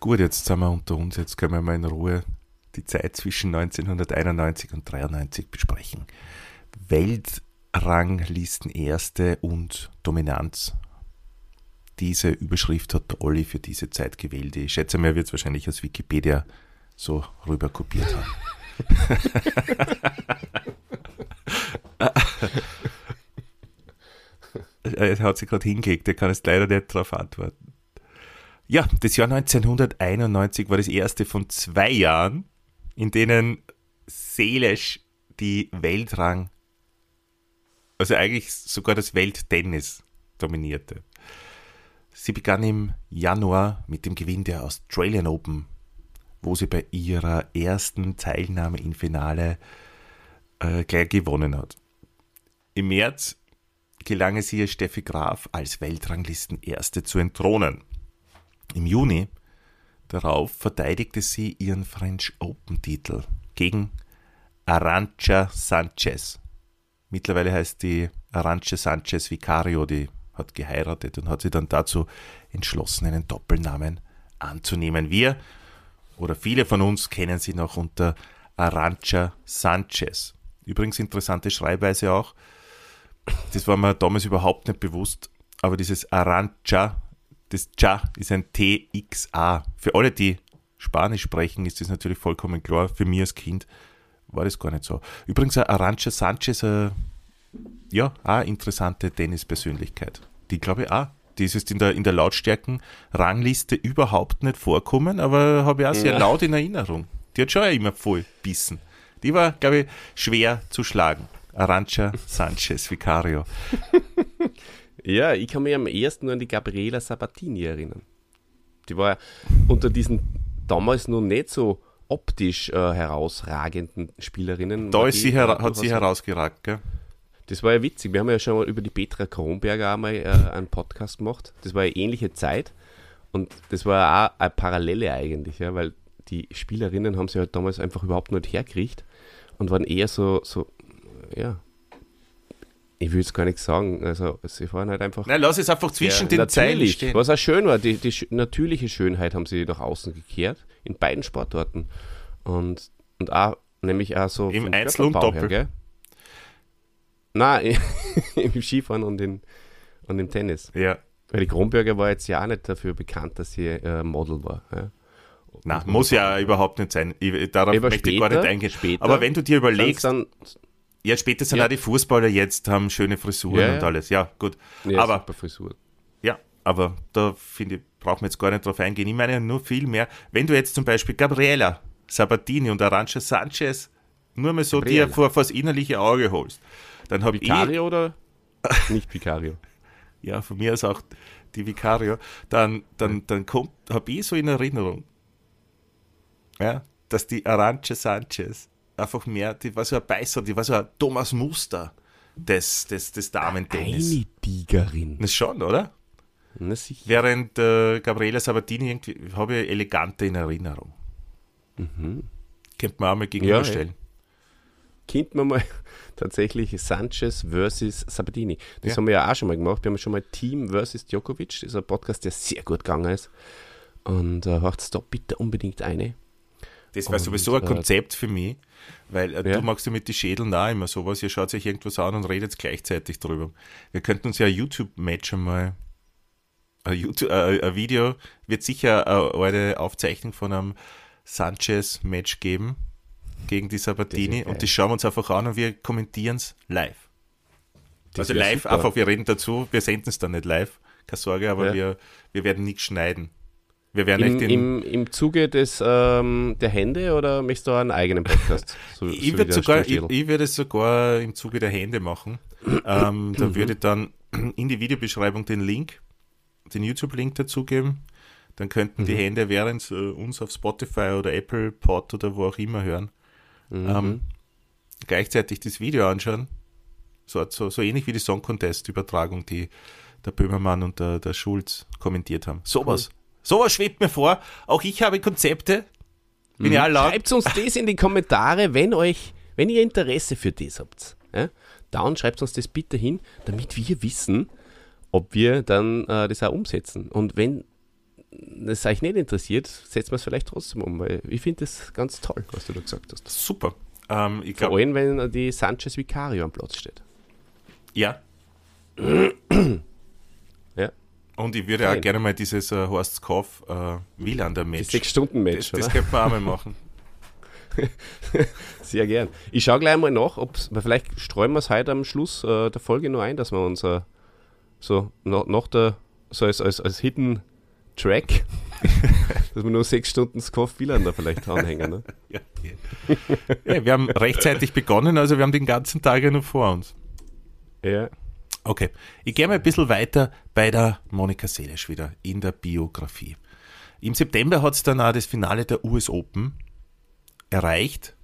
Gut, jetzt sind wir unter uns. Jetzt können wir mal in Ruhe die Zeit zwischen 1991 und 93 besprechen. Weltranglisten Erste und Dominanz. Diese Überschrift hat der Olli für diese Zeit gewählt. Ich schätze mal, er wird es wahrscheinlich aus Wikipedia so rüber kopiert haben. <laughs> <laughs> Er hat sich gerade hingelegt, der kann jetzt leider nicht darauf antworten. Ja, das Jahr 1991 war das erste von zwei Jahren, in denen seelisch die Weltrang, also eigentlich sogar das Welttennis dominierte. Sie begann im Januar mit dem Gewinn der Australian Open, wo sie bei ihrer ersten Teilnahme im Finale äh, gleich gewonnen hat. Im März gelang es ihr, Steffi Graf als Weltranglistenerste zu entthronen. Im Juni darauf verteidigte sie ihren French Open-Titel gegen Arancha Sanchez. Mittlerweile heißt die Arancha Sanchez Vicario, die hat geheiratet und hat sich dann dazu entschlossen, einen Doppelnamen anzunehmen. Wir oder viele von uns kennen sie noch unter Arancha Sanchez. Übrigens interessante Schreibweise auch. Das war mir damals überhaupt nicht bewusst, aber dieses Arancha, das Cha ist ein TXA. Für alle, die Spanisch sprechen, ist das natürlich vollkommen klar. Für mich als Kind war das gar nicht so. Übrigens, Arancha Sanchez, äh, ja, auch eine interessante Tennispersönlichkeit. Die glaube ich auch. Die ist jetzt in der, in der Lautstärken-Rangliste überhaupt nicht vorkommen, aber habe ich auch sehr Ja. laut in Erinnerung. Die hat schon immer voll bissen. Die war, glaube ich, schwer zu schlagen. Arancha Sanchez Vicario. <laughs> Ja, ich kann mich am ersten nur an die Gabriela Sabatini erinnern. Die war ja unter diesen damals noch nicht so optisch äh, herausragenden Spielerinnen. Da ist sie hat sie herausgeragt, gell? Das war ja witzig. Wir haben ja schon mal über die Petra Kronberger einmal äh, einen Podcast gemacht. Das war eine ähnliche Zeit. Und das war ja auch eine Parallele eigentlich, ja, weil die Spielerinnen haben sie halt damals einfach überhaupt nicht hergekriegt und waren eher so, so ja, ich will es gar nicht sagen. Also, sie waren halt einfach. Nein, lass es einfach zwischen Ja, den Zeilen stehen. Was auch schön war, die, die natürliche Schönheit haben sie nach außen gekehrt, in beiden Sportarten. Und, und auch, nämlich auch so. Im Einzel und Doppel? gell? Nein, <laughs> im Skifahren und, in, und im Tennis. Ja. Weil die Kronberger war jetzt ja auch nicht dafür bekannt, dass sie äh, Model war. Ja. Na, muss ja überhaupt nicht sein. Ich, darauf Aber möchte ich gar nicht eingehen. später Aber wenn du dir überlegst, Dann, ja, später sind Ja. auch die Fußballer jetzt, haben schöne Frisuren Ja, und alles. Ja, gut. ja, aber, super Frisur. ja, aber da finde ich, brauchen wir jetzt gar nicht drauf eingehen. Ich meine nur viel mehr, wenn du jetzt zum Beispiel Gabriela Sabatini und Arancha Sanchez nur mal so Gabriela. dir vor, vor das innerliche Auge holst, dann habe ich, Vicario oder <laughs> nicht Vicario? ja, von mir aus auch die Vicario, dann, dann, dann kommt, habe ich so in Erinnerung, ja, dass die Arancha Sanchez einfach mehr, die war so ein Beißer, die war so ein Thomas Muster des, des, des Damentennis. Eine Tigerin. Das schon, oder? Na. Während äh, Gabriela Sabatini irgendwie, habe ich elegante in Erinnerung. Könnte man auch mal gegenüberstellen. Kennt man mal <laughs> tatsächlich Sanchez versus Sabatini. Das Ja. haben wir ja auch schon mal gemacht. Wir haben schon mal Team versus Djokovic. Das ist ein Podcast, der sehr gut gegangen ist. Und äh, hört da bitte unbedingt eine. Das wäre Und, sowieso ein äh, Konzept für mich, weil äh, Ja. du magst ja mit den Schädeln auch immer sowas. Ihr schaut euch irgendwas an und redet gleichzeitig drüber. Wir könnten uns ja ein YouTube-Match einmal, ein, YouTube, äh, ein Video, wird sicher eine alte Aufzeichnung von einem Sanchez-Match geben gegen die Sabatini geil. und das schauen wir uns einfach an und wir kommentieren es live. Das also live, super. einfach, wir reden dazu, wir senden es dann nicht live. keine Sorge, aber Ja. wir, wir werden nichts schneiden. Wir werden Im, echt im, Im Zuge des, ähm, der Hände oder möchtest du einen eigenen Podcast? <laughs> So, so ich, wie würde sogar, ich, ich würde es sogar im Zuge der Hände machen. <clears throat> ähm, Mhm. da würde ich dann in die Videobeschreibung den Link, den YouTube-Link dazugeben. Dann könnten Mhm. die Hände während sie uns auf Spotify oder Apple Pod oder wo auch immer hören, Mhm. ähm, gleichzeitig das Video anschauen. So, so, so ähnlich wie die Song Contest-Übertragung, die der Böhmermann und der, der Schulz kommentiert haben. Sowas. Sowas schwebt mir vor. Auch ich habe Konzepte. Bin ja laut. Schreibt uns das in die Kommentare, wenn euch, wenn ihr Interesse für das habt. Ja? Dann schreibt uns das bitte hin, damit wir wissen, ob wir dann äh, das auch umsetzen. Und wenn es euch nicht interessiert, setzen wir es vielleicht trotzdem um, weil ich finde das ganz toll, was du da gesagt hast. Super. Ähm, ich Vor glaube, allem, wenn die Sanchez Vicario am Platz steht. ja. <clears throat> Und ich würde Fein. auch gerne mal dieses äh, Horst Kauf äh, Wielander Das Match. Sechs-Stunden-Match, Das, das könnte man auch mal machen. <laughs> Sehr gern. Ich schaue gleich mal nach, ob vielleicht streuen wir es heute am Schluss äh, der Folge noch ein, dass wir uns äh, so nach, nach der, so als, als, als Hidden Track, <laughs> dass wir nur sechs Stunden Skoff Wielander vielleicht anhängen. Ne? <laughs> Ja, ja. ja, wir haben rechtzeitig begonnen, also wir haben den ganzen Tag ja noch vor uns. Ja. Okay, ich gehe mal ein bisschen weiter bei der Monika Seles wieder in der Biografie. Im September hat es dann auch das Finale der US Open erreicht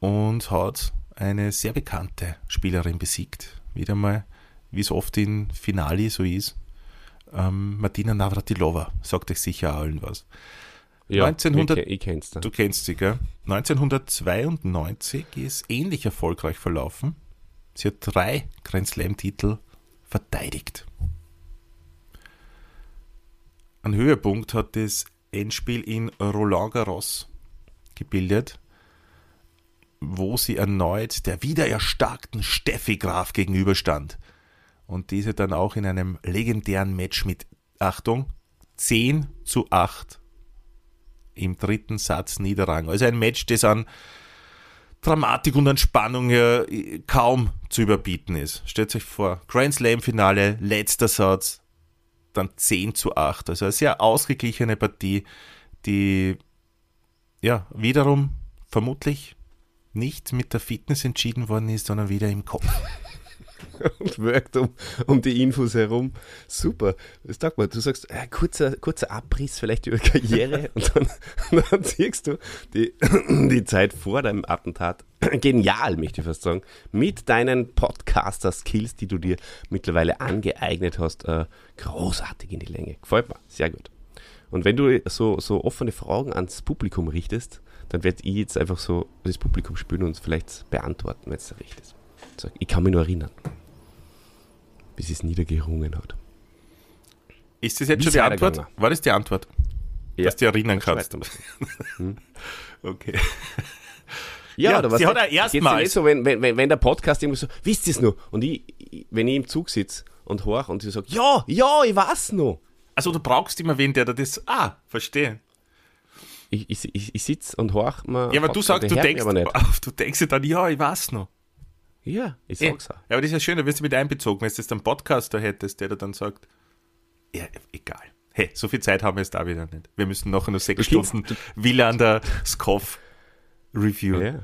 und hat eine sehr bekannte Spielerin besiegt. Wieder mal, wie es oft in Finale so ist. Ähm, Martina Navratilova, sagt euch sicher allen was. ja 1900 ich, ke- ich kenn's da. Du kennst sie, gell? 1992 ist ähnlich erfolgreich verlaufen. Sie hat drei Grand Slam-Titel verteidigt. Ein Höhepunkt hat das Endspiel in Roland Garros gebildet, wo sie erneut der wiedererstarkten Steffi Graf gegenüberstand. Und diese dann auch in einem legendären Match mit, Achtung, 10 zu 8 im dritten Satz niederrang. Also ein Match, das an Dramatik und an Spannung ja kaum zu überbieten ist. Stellt euch vor, Grand Slam Finale, letzter Satz, dann 10 zu 8. Also eine sehr ausgeglichene Partie, die ja wiederum vermutlich nicht mit der Fitness entschieden worden ist, sondern wieder im Kopf. Und <laughs> wirkt um, um die Infos herum. Super. Das sag mal, du sagst, äh, kurzer, kurzer Abriss vielleicht über Karriere <laughs> und dann, <laughs> dann siehst du die, <clears throat> die Zeit vor deinem Attentat. <clears throat> Genial, möchte ich fast sagen. Mit deinen Podcaster-Skills, die du dir mittlerweile angeeignet hast, äh, großartig in die Länge. Gefällt mir. Sehr gut. Und wenn du so, so offene Fragen ans Publikum richtest, dann werde ich jetzt einfach so das Publikum spüren und es vielleicht beantworten, wenn es recht ist. Sag, ich kann mich nur erinnern, bis es niedergerungen hat. Ist das jetzt Wie schon die Antwort? War das die Antwort? Dass du dich erinnern kannst. weitermachen. <laughs> Okay. Ja, Ja, oder was? sie hat auch erstmals- nicht so, wenn, wenn, wenn der Podcast irgendwie so, wisst ihr es noch? Und ich, ich, wenn ich im Zug sitze und horch und sie sagt, ja, ja, ich weiß noch. Also du brauchst immer wen, der da das. Ah, verstehe. Ich, ich, ich, ich sitze und horch mal. Ja, aber du sagst, du denkst, Aber nicht. <laughs> du denkst dir dann, ja, ich weiß noch. Ja, ich Ja, sag's auch. aber das ist ja schön, da wirst du mit einbezogen, wenn du jetzt einen Podcaster hättest, der dir dann sagt, ja, egal. Hey, so viel Zeit haben wir jetzt da wieder nicht. Wir müssen nachher noch sechs Du kennst- Stunden Wielander Skoff reviewen. Ja.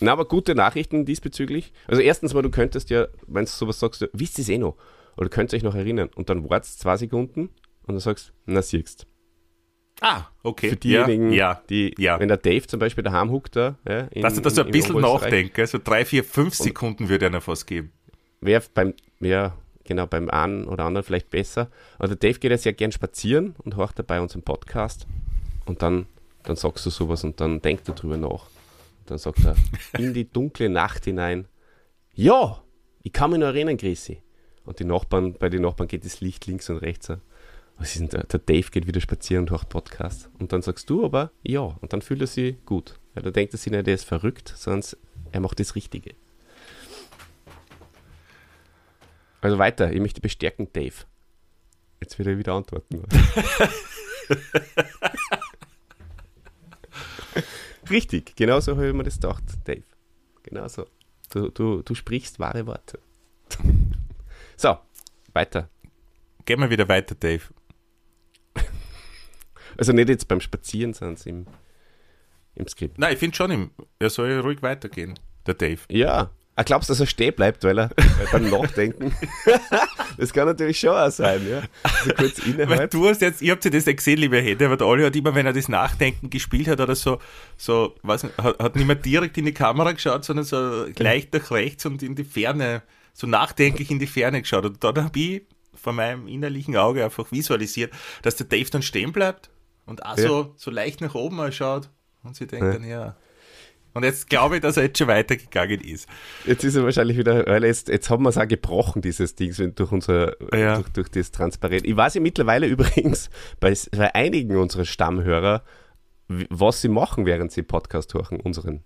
Na, aber gute Nachrichten diesbezüglich. Also erstens mal, du könntest ja, wenn du sowas sagst, du, wisst ihr es eh noch? Oder könnt ihr euch noch erinnern? Und dann wartest zwei Sekunden und dann sagst, na siehst. Ah, okay. Für diejenigen, ja, ja. die, ja. wenn der Dave zum Beispiel daheim huckt da, ja, in, Dass du da so ein in bisschen Oberösterreich, nachdenke, so drei, vier, fünf Sekunden würde einer fast geben. Wäre beim, ja, genau, beim einen oder anderen vielleicht besser. Aber der Dave geht ja sehr gern spazieren und horcht dabei unseren Podcast. Und dann, dann sagst du sowas und dann denkt er drüber nach. Dann sagt er <laughs> in die dunkle Nacht hinein, ja, ich kann mich noch erinnern, Chrissy. Und die Nachbarn, bei den Nachbarn geht das Licht links und rechts. so, Was ist denn der? Der Dave geht wieder spazieren und hört Podcast. Und dann sagst du aber ja. Und dann fühlt er sich gut. Ja, dann denkt er sich nicht, er ist verrückt, sondern er macht das Richtige. Also weiter, ich möchte bestärken, Dave. Jetzt wird er wieder antworten. <laughs> Richtig, genau so habe ich mir das gedacht, Dave. Genau so. Du, du, du sprichst wahre Worte. <laughs> so, weiter. gehen wir wieder weiter, Dave. Also nicht jetzt beim Spazieren, sondern im, im Skript. Nein, ich finde schon, im, er soll ruhig weitergehen, der Dave. Ja. Ah, glaubst dass er stehen bleibt, weil er weil <laughs> beim Nachdenken? <laughs> das kann natürlich schon auch sein, ja. Also kurz Weil innehalten. du hast jetzt, ihr habt ja das nicht gesehen, liebe Hände, aber der Olli hat immer, wenn er das Nachdenken gespielt hat oder so, so, weiß nicht, hat, hat nicht mehr direkt in die Kamera geschaut, sondern so leicht nach rechts und in die Ferne, so nachdenklich in die Ferne geschaut. Und dann habe ich vor meinem innerlichen Auge einfach visualisiert, dass der Dave dann stehen bleibt und auch Ja. so, so leicht nach oben schaut und sie denkt Ja. dann, ja. Und jetzt glaube ich, dass er jetzt schon weitergegangen ist. Jetzt ist er wahrscheinlich wieder, weil jetzt, jetzt haben wir es auch gebrochen, dieses Ding, durch unser, Ja. durch, durch das Transparent. Ich weiß ja mittlerweile <laughs> übrigens bei, bei einigen unserer Stammhörer, was sie machen, während sie Podcast hören, unseren.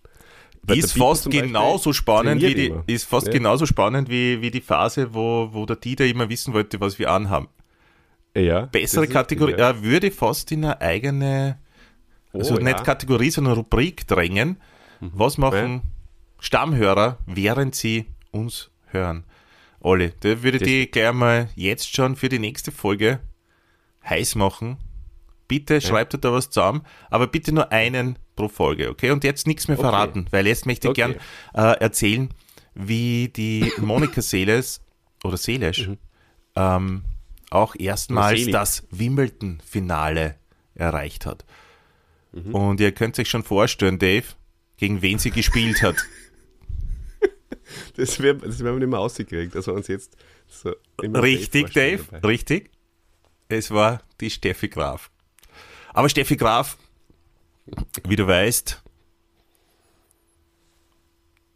Bei ist fast genauso spannend wie die, immer. ist fast Ja. genauso spannend wie, wie die Phase, wo, wo der Dieter immer wissen wollte, was wir anhaben. Ja, Bessere Kategorie, ja. er würde fast in eine eigene, also Oh, nicht ja. Kategorie, sondern Rubrik drängen. Mhm. Was machen Stammhörer, während sie uns hören? Olli, da würde Das- die gleich mal jetzt schon für die nächste Folge heiß machen. Bitte schreibt ihr da was zusammen, aber bitte nur einen pro Folge, okay? Und jetzt nichts mehr Okay. verraten, weil jetzt möchte ich Okay. gern äh, erzählen, wie die <laughs> Monika Seles oder Selesch ähm, auch erstmals das Wimbledon-Finale erreicht hat. Und ihr könnt euch schon vorstellen, Dave, gegen wen sie gespielt hat. <laughs> Das werden das wir nicht mehr ausgekriegt, dass wir uns jetzt so Richtig, Dave, dabei. richtig. Es war die Steffi Graf. Aber Steffi Graf, wie du weißt,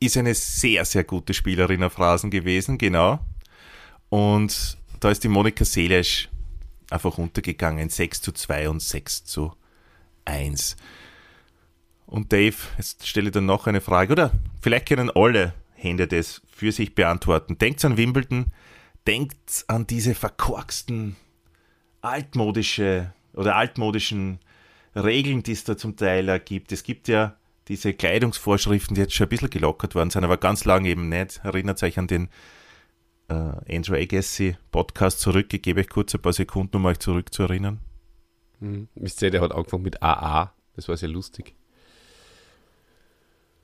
ist eine sehr, sehr gute Spielerin auf Rasen gewesen, genau. Und da ist die Monika Seelesch einfach untergegangen. 6 zu 2 und 6 zu 1. Und Dave, jetzt stelle ich dann noch eine Frage, oder vielleicht können alle Hände das für sich beantworten. Denkt an Wimbledon, denkt an diese verkorksten, altmodische oder altmodischen Regeln, die es da zum Teil gibt. Es gibt ja diese Kleidungsvorschriften, die jetzt schon ein bisschen gelockert worden sind, aber ganz lange eben nicht. Erinnert euch an den äh, Andrew Agassi Podcast zurück. Ich gebe euch kurz ein paar Sekunden, um euch zurückzuerinnern. Mhm. Wisst ihr, der hat angefangen mit AA. Das war sehr lustig.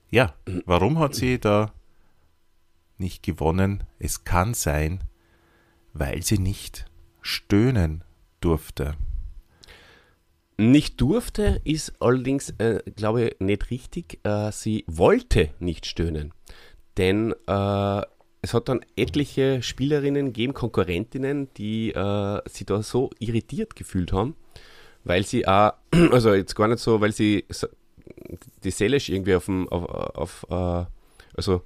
Ja, warum hat sie da nicht gewonnen? Es kann sein, weil sie nicht stöhnen durfte. Nicht durfte ist allerdings, äh, glaube ich, nicht richtig. Äh, sie wollte nicht stöhnen. Denn äh, es hat dann etliche Spielerinnen gegeben, Konkurrentinnen, die äh, sich da so irritiert gefühlt haben, weil sie auch, <clears throat> also jetzt gar nicht so, weil sie die Selesch irgendwie auf, dem, auf, auf äh, also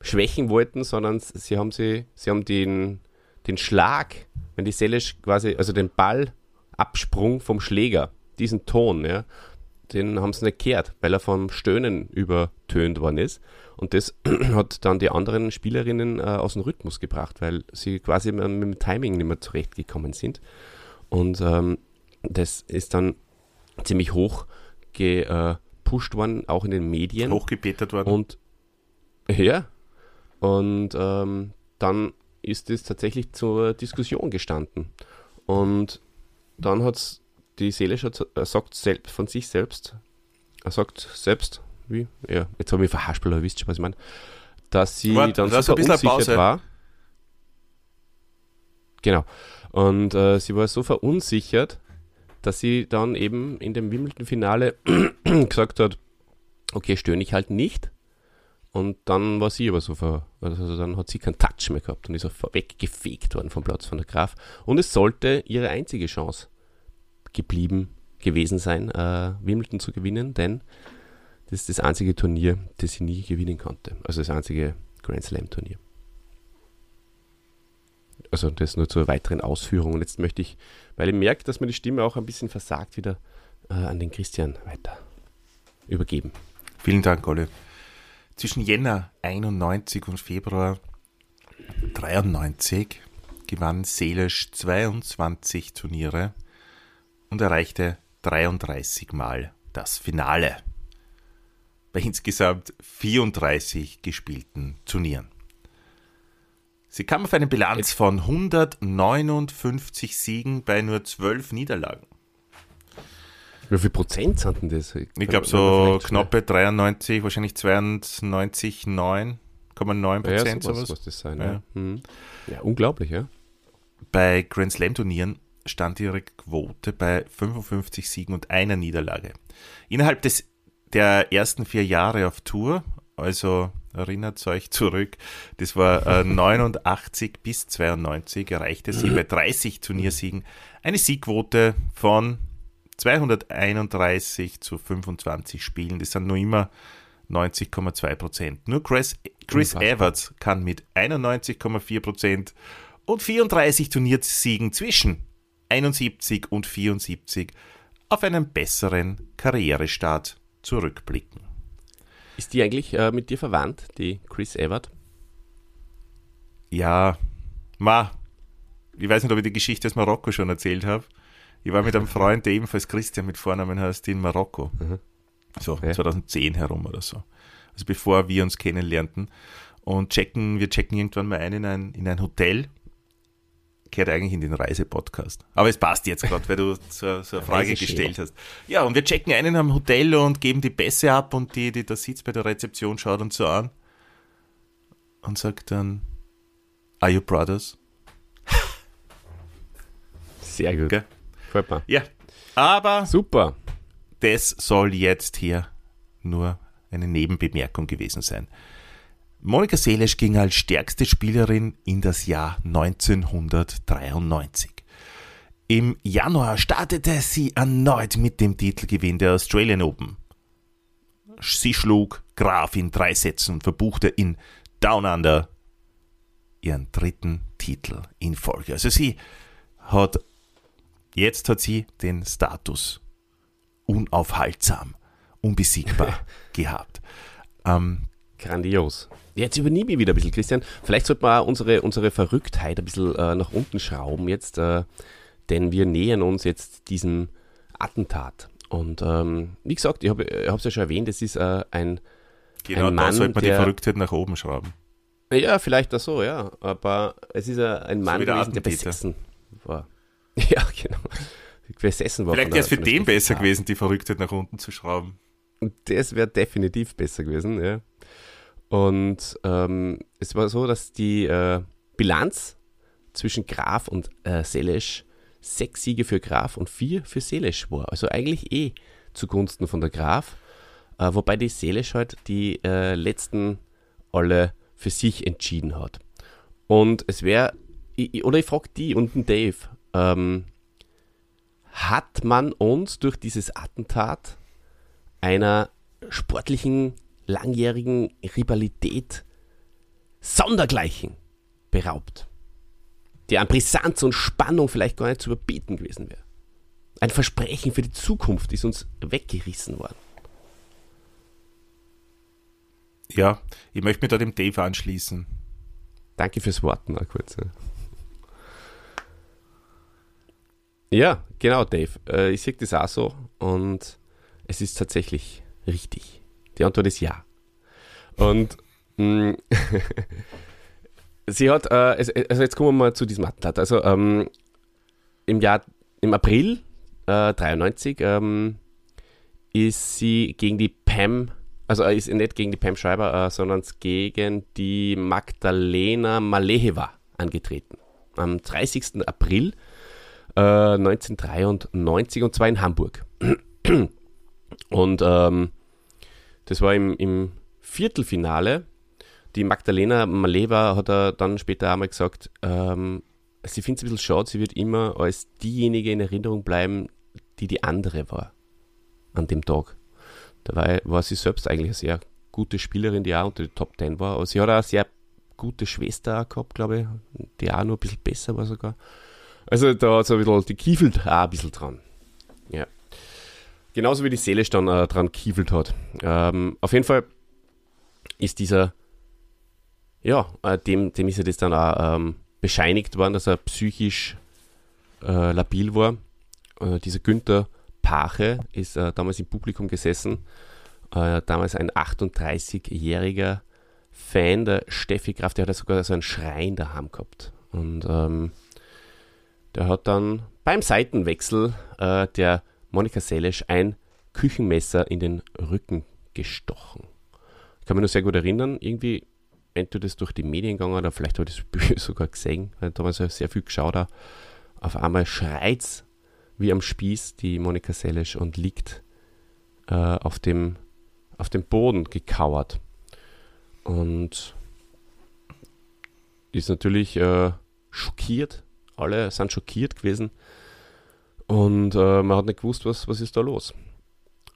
schwächen wollten, sondern sie haben sie, sie haben den, den Schlag, wenn die Selesch quasi, also den Ballabsprung vom Schläger, diesen Ton, ja, den haben sie nicht gehört, weil er vom Stöhnen übertönt worden ist. Und das <clears throat> hat dann die anderen Spielerinnen äh, aus dem Rhythmus gebracht, weil sie quasi mit, mit dem Timing nicht mehr zurechtgekommen sind. Und ähm, das ist dann ziemlich hoch gepusht worden, auch in den Medien. Hochgepetert worden. Und ja, und ähm, dann ist es tatsächlich zur Diskussion gestanden. Und dann hat die Seele er sagt selbst von sich selbst, er sagt selbst, wie? Ja, jetzt habe ich mich verhaspelt, aber ihr wisst schon, was ich meine, dass sie Warte, dann verunsichert Pause. war. Genau. Und äh, sie war so verunsichert, dass sie dann eben in dem Wimbledon-Finale <clears throat> gesagt hat, okay, stöhne ich halt nicht. Und dann war sie aber so ver, also dann hat sie keinen Touch mehr gehabt und ist auch weggefegt worden vom Platz von der Graf. Und es sollte ihre einzige Chance geblieben gewesen sein, äh, Wimbledon zu gewinnen, denn das ist das einzige Turnier, das sie nie gewinnen konnte. Also das einzige Grand Slam Turnier. Also das nur zur weiteren Ausführung. Und jetzt möchte ich, weil ich merke, dass mir die Stimme auch ein bisschen versagt, wieder äh, an den Christian weiter übergeben. Vielen Dank, Olli. Zwischen Jänner 91 und Februar 93 gewann Seelisch 22 Turniere und erreichte 33 Mal das Finale bei insgesamt 34 gespielten Turnieren. Sie kam auf eine Bilanz von 159 Siegen bei nur 12 Niederlagen. Wie viel Prozent sind denn das? Ich glaube so knappe 93, wahrscheinlich 92, 9,9 Prozent. Ja, sowas, muss das sein. Ja. Ja. Hm. ja, unglaublich, ja. Bei Grand Slam Turnieren stand ihre Quote bei 55 Siegen und einer Niederlage. Innerhalb des, der ersten vier Jahre auf Tour, also erinnert euch zurück, das war äh, <laughs> 89 bis 92, erreichte sie bei 30 Turniersiegen eine Siegquote von 231 zu 25 Spielen. Das sind nur immer 90,2 Prozent. Nur Chris, Chris Everts kann mit 91,4 Prozent und 34 Turniersiegen zwischen 71 und 74 auf einen besseren Karrierestart zurückblicken. Ist die eigentlich äh, mit dir verwandt, die Chris Evert? Ja, ma, ich weiß nicht, ob ich die Geschichte aus Marokko schon erzählt habe. Ich war mit einem Freund, der ebenfalls Christian mit Vornamen heißt, in Marokko. Mhm. So, ja. 2010 herum oder so. Also bevor wir uns kennenlernten. Und checken, wir checken irgendwann mal ein in ein, in ein Hotel. Gehört eigentlich in den Reisepodcast. Aber es passt jetzt gerade, weil du so, so eine Frage gestellt hast. Ja, und wir checken ein in einem Hotel und geben die Pässe ab und die, die da sitzt bei der Rezeption, schaut uns so an und sagt dann, Are you brothers? <laughs> Sehr gut. Gefällt mir. Ja, aber super. Das soll jetzt hier nur eine Nebenbemerkung gewesen sein. Monika Seles ging als stärkste Spielerin in das Jahr 1993. Im Januar startete sie erneut mit dem Titelgewinn der Australian Open. Sie schlug Graf in drei Sätzen und verbuchte in Down Under ihren dritten Titel in Folge. Also sie hat Jetzt hat sie den Status unaufhaltsam, unbesiegbar <laughs> gehabt. Ähm, Grandios. Jetzt übernehme ich wieder ein bisschen, Christian. Vielleicht sollte man unsere, unsere Verrücktheit ein bisschen äh, nach unten schrauben jetzt, äh, denn wir nähern uns jetzt diesem Attentat. Und ähm, wie gesagt, ich habe es ja schon erwähnt, es ist äh, ein, genau, ein Mann, da sollte man der, die Verrücktheit nach oben schrauben. Ja, vielleicht auch so, ja. Aber es ist ein Mann so gewesen, der besessen war. <laughs> Ja, genau. Besessen war Vielleicht wäre es für den besser gewesen, die Verrücktheit nach unten zu schrauben. Das wäre definitiv besser gewesen, ja. Und ähm, es war so, dass die äh, Bilanz zwischen Graf und äh, Selesch sechs Siege für Graf und vier für Selesch war. Also eigentlich eh zugunsten von der Graf. Äh, wobei die Selesch halt die äh, letzten alle für sich entschieden hat. Und es wäre, oder ich frage die und den Dave, ähm, hat man uns durch dieses Attentat einer sportlichen, langjährigen Rivalität sondergleichen beraubt, die an Brisanz und Spannung vielleicht gar nicht zu überbieten gewesen wäre. Ein Versprechen für die Zukunft ist uns weggerissen worden. Ja, ich möchte mich da dem Dave anschließen. Danke fürs Worten, mal kurz. Ja, genau, Dave. Äh, ich sehe das auch so und es ist tatsächlich richtig. Die Antwort ist ja. Und mh, mm, <laughs> sie hat, äh, also jetzt kommen wir mal zu diesem Attentat. Also ähm, im Jahr, im April äh, 93 ähm, ist sie gegen die Pam, also äh, ist nicht gegen die Pam Schreiber, äh, sondern gegen die Magdalena Maleheva angetreten. Am 30. April 1993 äh, und zwar in Hamburg. <clears throat> Und ähm, das war im, im Viertelfinale. Die Magdalena Maleva hat er dann später einmal gesagt, ähm, sie findet es ein bisschen schade, sie wird immer als diejenige in Erinnerung bleiben, die die andere war an dem Tag. Dabei war sie selbst eigentlich eine sehr gute Spielerin, die auch unter den Top Ten war. Aber sie hat auch eine sehr gute Schwester gehabt, glaube ich, die auch noch ein bisschen besser war sogar. Also da hat so ein bisschen, die kiefelt auch ein bisschen dran. Ja. Genauso wie die Seele dann äh, dran kiefelt hat. Ähm, auf jeden Fall ist dieser, ja, äh, dem, dem ist ja das dann auch ähm, bescheinigt worden, dass er psychisch äh, labil war. Äh, dieser Günther Pache ist äh, damals im Publikum gesessen. Äh, damals ein 38-jähriger Fan der Steffi Graf, der hat sogar so einen Schrein daheim gehabt. Und ähm, der hat dann beim Seitenwechsel der Monika Seles ein Küchenmesser in den Rücken gestochen. Ich kann mich noch sehr gut erinnern, irgendwie, entweder das durch die Medien gegangen oder vielleicht habe ich das <laughs> Bücher sogar gesehen, weil damals habe ich sehr viel geschaut. Auch. Auf einmal schreit wie am Spieß die Monika Seles und liegt äh, auf, dem, auf dem Boden gekauert. Und ist natürlich äh, schockiert. Alle sind schockiert gewesen. Und äh, man hat nicht gewusst, was, was ist da los.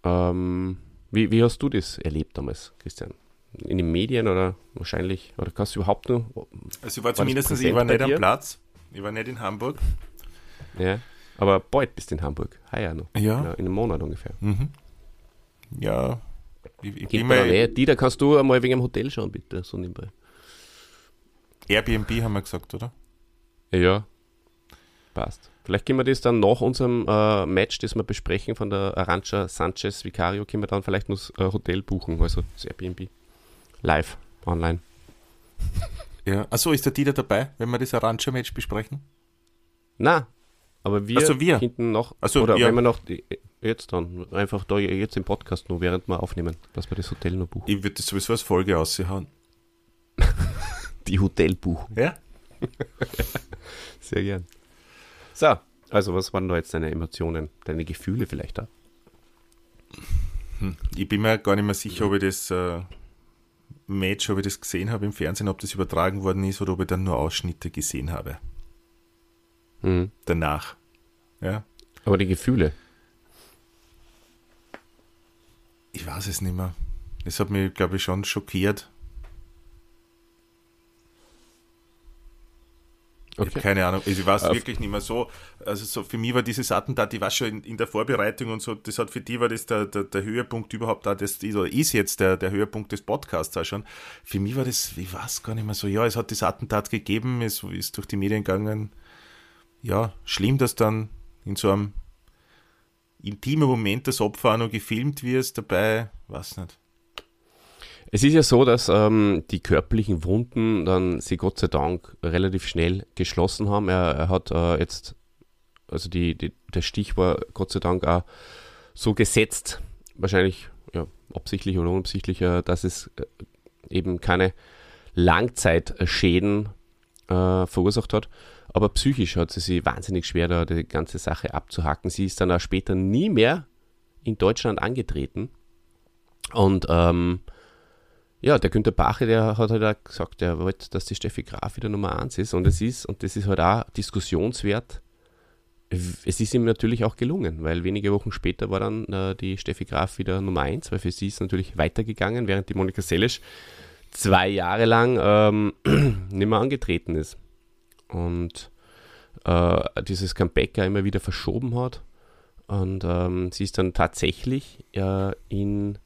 Ähm, wie, wie hast du das erlebt damals, Christian? In den Medien oder wahrscheinlich, oder kannst du überhaupt nur. Also ich war zumindest, ich war nicht am Platz, ich war nicht in Hamburg. Ja, aber bald bist du in Hamburg, heuer noch. Ja. In einem Monat ungefähr. Mhm. Ja. Ich, ich Geht bin mal. Die, da kannst du einmal wegen dem Hotel schauen, bitte, so nebenbei. Airbnb haben wir gesagt, oder? Ja, passt. Vielleicht können wir das dann nach unserem äh, Match, das wir besprechen von der Arancha Sanchez Vicario, können wir dann vielleicht noch das äh, Hotel buchen, also das Airbnb. Live, online. <laughs> Ja. Achso, ist der Dieter dabei, wenn wir das Arantxa-Match besprechen? Na, aber wir, Ach so, wir. hinten noch, Ach so, oder ja. wenn wir noch, die, jetzt dann, einfach da jetzt im Podcast nur, während wir aufnehmen, dass wir das Hotel nur buchen. Ich würde das sowieso als Folge aushauen. <laughs> Die Hotelbuchung. Ja? <laughs> Sehr gern. So, also was waren da jetzt deine Emotionen, deine Gefühle vielleicht da? Ich bin mir gar nicht mehr sicher, ob ich das äh, Match, ob ich das gesehen habe im Fernsehen, ob das übertragen worden ist oder ob ich dann nur Ausschnitte gesehen habe. Mhm. Danach. Ja. Aber die Gefühle. Ich weiß es nicht mehr. Das hat mich, glaube ich, schon schockiert. Ich habe Okay. keine Ahnung. Also ich weiß Auf- wirklich nicht mehr so. Also so für mich war dieses Attentat, ich war schon in, in der Vorbereitung und so, das hat für die war das der, der, der Höhepunkt überhaupt da, das ist, oder ist jetzt der, der Höhepunkt des Podcasts auch schon. Für mich war das, ich weiß gar nicht mehr so, ja, es hat das Attentat gegeben, es ist durch die Medien gegangen. Ja, schlimm, dass dann in so einem intimen Moment das Opfer auch noch gefilmt wird dabei, weiß nicht. Es ist ja so, dass ähm, die körperlichen Wunden dann sie Gott sei Dank relativ schnell geschlossen haben. Er, er hat äh, jetzt, also die, die, der Stich war Gott sei Dank auch so gesetzt, wahrscheinlich ja, absichtlich oder unabsichtlich, äh, dass es äh, eben keine Langzeitschäden äh, verursacht hat. Aber psychisch hat sie sich wahnsinnig schwer, da die ganze Sache abzuhacken. Sie ist dann auch später nie mehr in Deutschland angetreten. Und ähm, ja, der Günter Bache, der hat halt auch gesagt, er wollte, dass die Steffi Graf wieder Nummer 1 ist. Und es ist, und das ist halt auch diskussionswert, es ist ihm natürlich auch gelungen, weil wenige Wochen später war dann äh, die Steffi Graf wieder Nummer 1, weil für sie ist natürlich weitergegangen, während die Monika Seles zwei Jahre lang ähm, <clears throat> nicht mehr angetreten ist. Und äh, dieses Comeback ja immer wieder verschoben hat. Und ähm, sie ist dann tatsächlich äh, in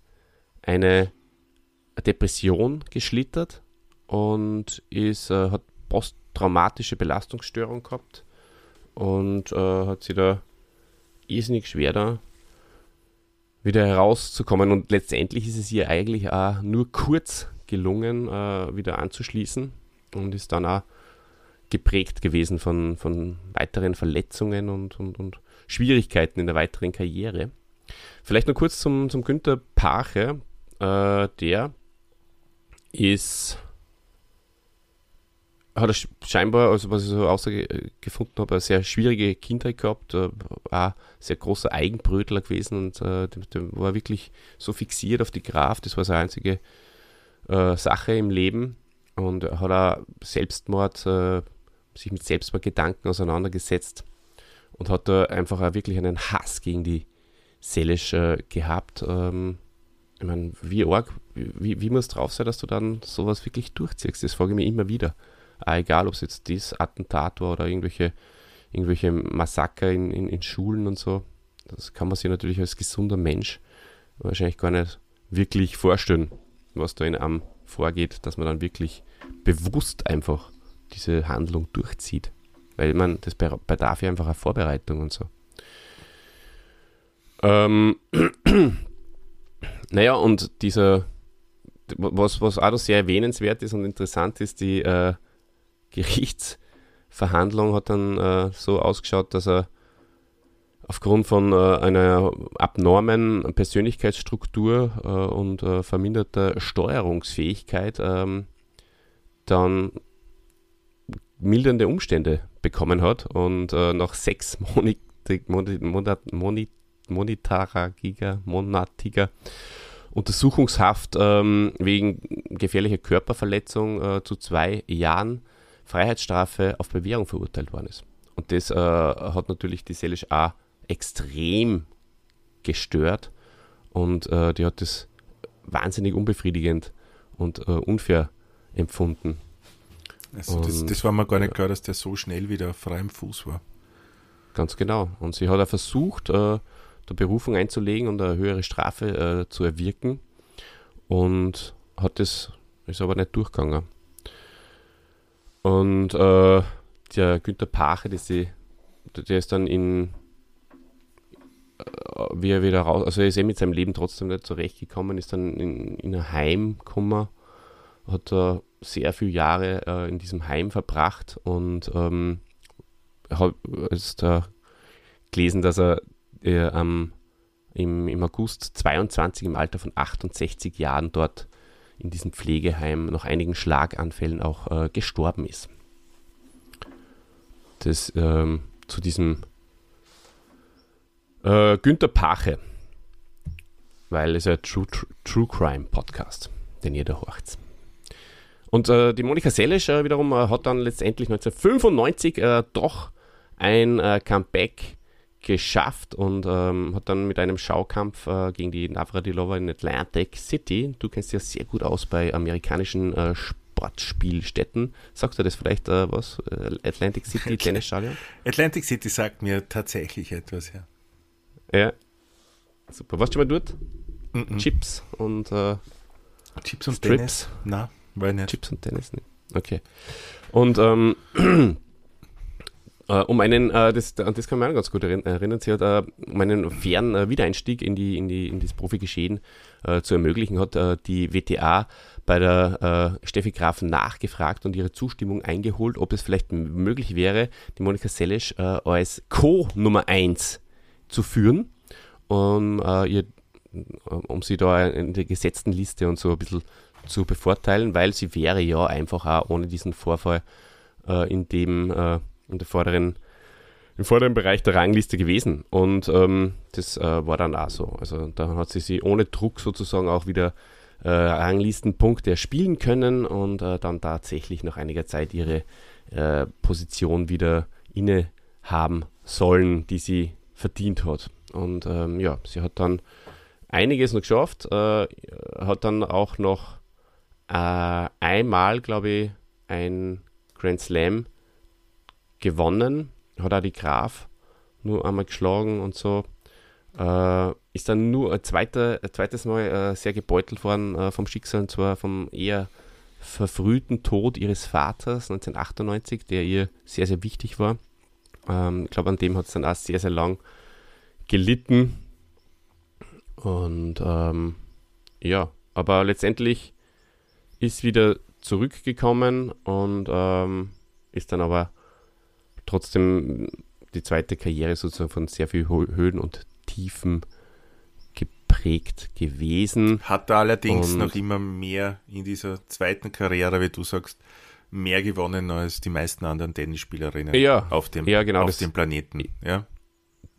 eine Depression geschlittert und ist, äh, hat posttraumatische Belastungsstörung gehabt und äh, hat sie da irrsinnig schwer da wieder herauszukommen. Und letztendlich ist es ihr eigentlich auch nur kurz gelungen, äh, wieder anzuschließen und ist dann auch geprägt gewesen von, von weiteren Verletzungen und, und, und Schwierigkeiten in der weiteren Karriere. Vielleicht noch kurz zum, zum Günther Pache. Äh, der ist hat er sch- scheinbar, also was ich so ausgefunden habe, eine sehr schwierige Kindheit gehabt, äh, auch sehr großer Eigenbrötler gewesen und äh, der, der war wirklich so fixiert auf die Graf, das war seine einzige äh, Sache im Leben und hat auch Selbstmord, äh, sich mit Selbstmordgedanken auseinandergesetzt und hat da einfach auch wirklich einen Hass gegen die Selisch äh, gehabt. Ähm, ich meine, wie arg, wie, wie muss drauf sein, dass du dann sowas wirklich durchziehst? Das frage ich mich immer wieder. Auch egal, ob es jetzt das Attentat war oder irgendwelche, irgendwelche Massaker in, in, in Schulen und so. Das kann man sich natürlich als gesunder Mensch wahrscheinlich gar nicht wirklich vorstellen, was da in einem vorgeht, dass man dann wirklich bewusst einfach diese Handlung durchzieht. Weil man, das be- bedarf ja einfach eine Vorbereitung und so. Ähm, <clears throat> naja, und dieser, was, was auch sehr erwähnenswert ist und interessant ist, die äh, Gerichtsverhandlung hat dann äh, so ausgeschaut, dass er aufgrund von äh, einer abnormen Persönlichkeitsstruktur äh, und äh, verminderter Steuerungsfähigkeit ähm, dann mildernde Umstände bekommen hat und äh, nach sechs Monat, Monat, Monat, monetarer, monatiger Untersuchungshaft ähm, wegen gefährlicher Körperverletzung äh, zu zwei Jahren Freiheitsstrafe auf Bewährung verurteilt worden ist. Und das äh, hat natürlich die Selisch A extrem gestört und äh, die hat das wahnsinnig unbefriedigend und äh, unfair empfunden. Also das, das, war mir gar nicht klar, dass der so schnell wieder frei im Fuß war. Ganz genau. Und sie hat auch versucht, äh, der Berufung einzulegen und eine höhere Strafe äh, zu erwirken und hat das, ist aber nicht durchgegangen. Und äh, der Günter Pache, die, der ist dann in, äh, wie er wieder raus, also er ist eh mit seinem Leben trotzdem nicht zurechtgekommen, ist dann in, in ein Heim gekommen, hat er sehr viele Jahre äh, in diesem Heim verbracht und ähm, habe jetzt äh, gelesen, dass er äh, am, im, im August 22 im Alter von 68 Jahren dort in diesem Pflegeheim nach einigen Schlaganfällen auch äh, gestorben ist. Das ähm, zu diesem äh, Günter Pache, weil es ein True, True, Crime Podcast, den ihr da hört. Und äh, die Monika Seles äh, wiederum äh, hat dann letztendlich 1995 äh, doch ein Comeback geschafft und ähm, hat dann mit einem Schaukampf äh, gegen die Navratilova in Atlantic City, du kennst dich ja sehr gut aus bei amerikanischen äh, Sportspielstätten, sagst du das vielleicht äh, was? Äh, Atlantic City <laughs> Tennisstadion? Atlantic City sagt mir tatsächlich etwas, ja. Ja, super. Warst du mal dort? Mm -mm. Chips und äh, Chips und Strips? Tennis? Nein, war nicht. Chips und Tennis, nicht. Okay. Und ähm, <clears throat> Uh, um einen, uh, das, an das kann man ganz gut erinnern, sie hat uh, um einen fairen Wiedereinstieg in, die, in, die, in das Profigeschehen zu ermöglichen, hat die WTA bei der Steffi Graf nachgefragt und ihre Zustimmung eingeholt, ob es vielleicht möglich wäre, die Monika Seles als Co-Nummer 1 zu führen, um, ihr, um sie da in der gesetzten Liste und so ein bisschen zu bevorteilen, weil sie wäre ja einfach auch ohne diesen Vorfall in dem in der vorderen, im vorderen Bereich der Rangliste gewesen. Und ähm, das äh, war dann auch so. Also da hat sie sie ohne Druck sozusagen auch wieder äh, Ranglistenpunkte erspielen können und äh, dann tatsächlich nach einiger Zeit ihre äh, Position wieder innehaben sollen, die sie verdient hat. Und ähm, ja, sie hat dann einiges noch geschafft, äh, hat dann auch noch äh, einmal, glaube ich, ein Grand Slam gewonnen, hat auch die Graf nur einmal geschlagen und so. Äh, ist dann nur ein, zweiter, ein zweites Mal äh, sehr gebeutelt worden äh, vom Schicksal, und zwar vom eher verfrühten Tod ihres Vaters 1998, der ihr sehr, sehr wichtig war. Ähm, ich glaube, an dem hat es dann auch sehr, sehr lang gelitten. Und ähm, ja, aber letztendlich ist wieder zurückgekommen und ähm, ist dann aber trotzdem die zweite Karriere sozusagen von sehr viel Höhen und Tiefen geprägt gewesen. Hat er allerdings und noch immer mehr in dieser zweiten Karriere, wie du sagst, mehr gewonnen als die meisten anderen Tennisspielerinnen ja, auf dem, ja, genau, auf dem Planeten. Ja?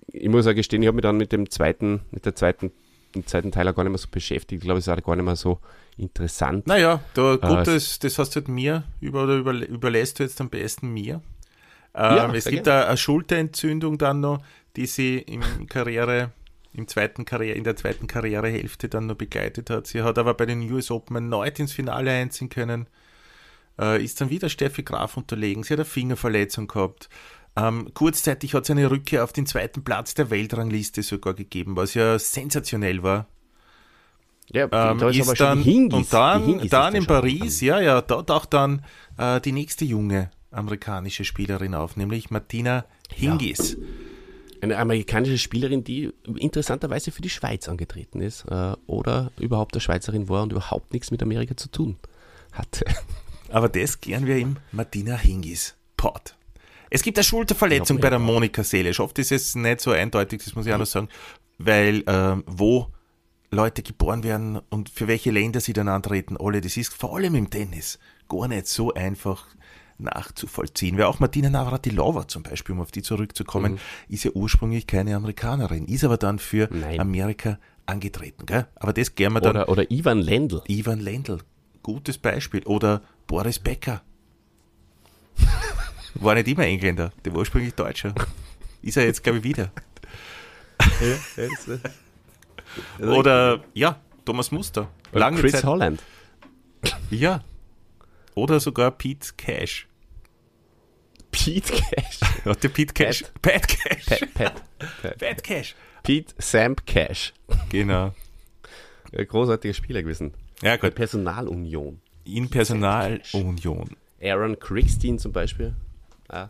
Ich muss auch gestehen, ich habe mich dann mit dem zweiten, mit der zweiten, dem zweiten Teil auch gar nicht mehr so beschäftigt. Ich glaube, es ist auch gar nicht mehr so interessant. Naja, da, gut, äh, das, das hast du halt mir über, oder über, überlässt du jetzt am besten mir. Ähm, ja, es gibt eine, eine Schulterentzündung dann noch, die sie im Karriere, im zweiten Karriere, in der zweiten Karrierehälfte dann noch begleitet hat. Sie hat aber bei den US Open erneut ins Finale einziehen können. Äh, ist dann wieder Steffi Graf unterlegen. Sie hat eine Fingerverletzung gehabt. Ähm, kurzzeitig hat sie eine Rückkehr auf den zweiten Platz der Weltrangliste sogar gegeben, was ja sensationell war. Ja, ähm, da ist, ist dann, Hingis, und dann, dann in Paris, ja, ja, da taucht dann äh, die nächste junge amerikanische Spielerin auf, nämlich Martina Hingis. Eine amerikanische Spielerin, die interessanterweise für die Schweiz angetreten ist äh, oder überhaupt eine Schweizerin war und überhaupt nichts mit Amerika zu tun hatte. <laughs> Aber das gern wir im Martina Hingis Pod. Es gibt eine Schulterverletzung bei der Monika Seelisch. Oft ist es nicht so eindeutig, das muss ich auch noch sagen, weil ähm, wo Leute geboren werden und für welche Länder sie dann antreten, alle, das ist vor allem im Tennis gar nicht so einfach nachzuvollziehen. Weil auch Martina Navratilova zum Beispiel, um auf die zurückzukommen, mhm. ist ja ursprünglich keine Amerikanerin, ist aber dann für Nein. Amerika angetreten. Gell? Aber das gern wir dann. Oder, oder Ivan Lendl. Ivan Lendl, gutes Beispiel. Oder Boris Becker. <laughs> War nicht immer Engländer, der war ursprünglich Deutscher. Ist er jetzt, glaube ich, wieder. <laughs> Ja, <laughs> Oder, ja, Thomas Muster. Lange Chris Zeit. Holland. Ja. Oder sogar Pete Cash. Pete Cash. <laughs> Ja, der Pete Cash. Pat, Cash. Pat, Pat, Pat. Pat Cash. Pete Sam Cash. Genau. <laughs> Großartiger Spieler gewesen. Ja, gut. Personalunion. In Personalunion. Aaron Crickstein zum Beispiel. Ah,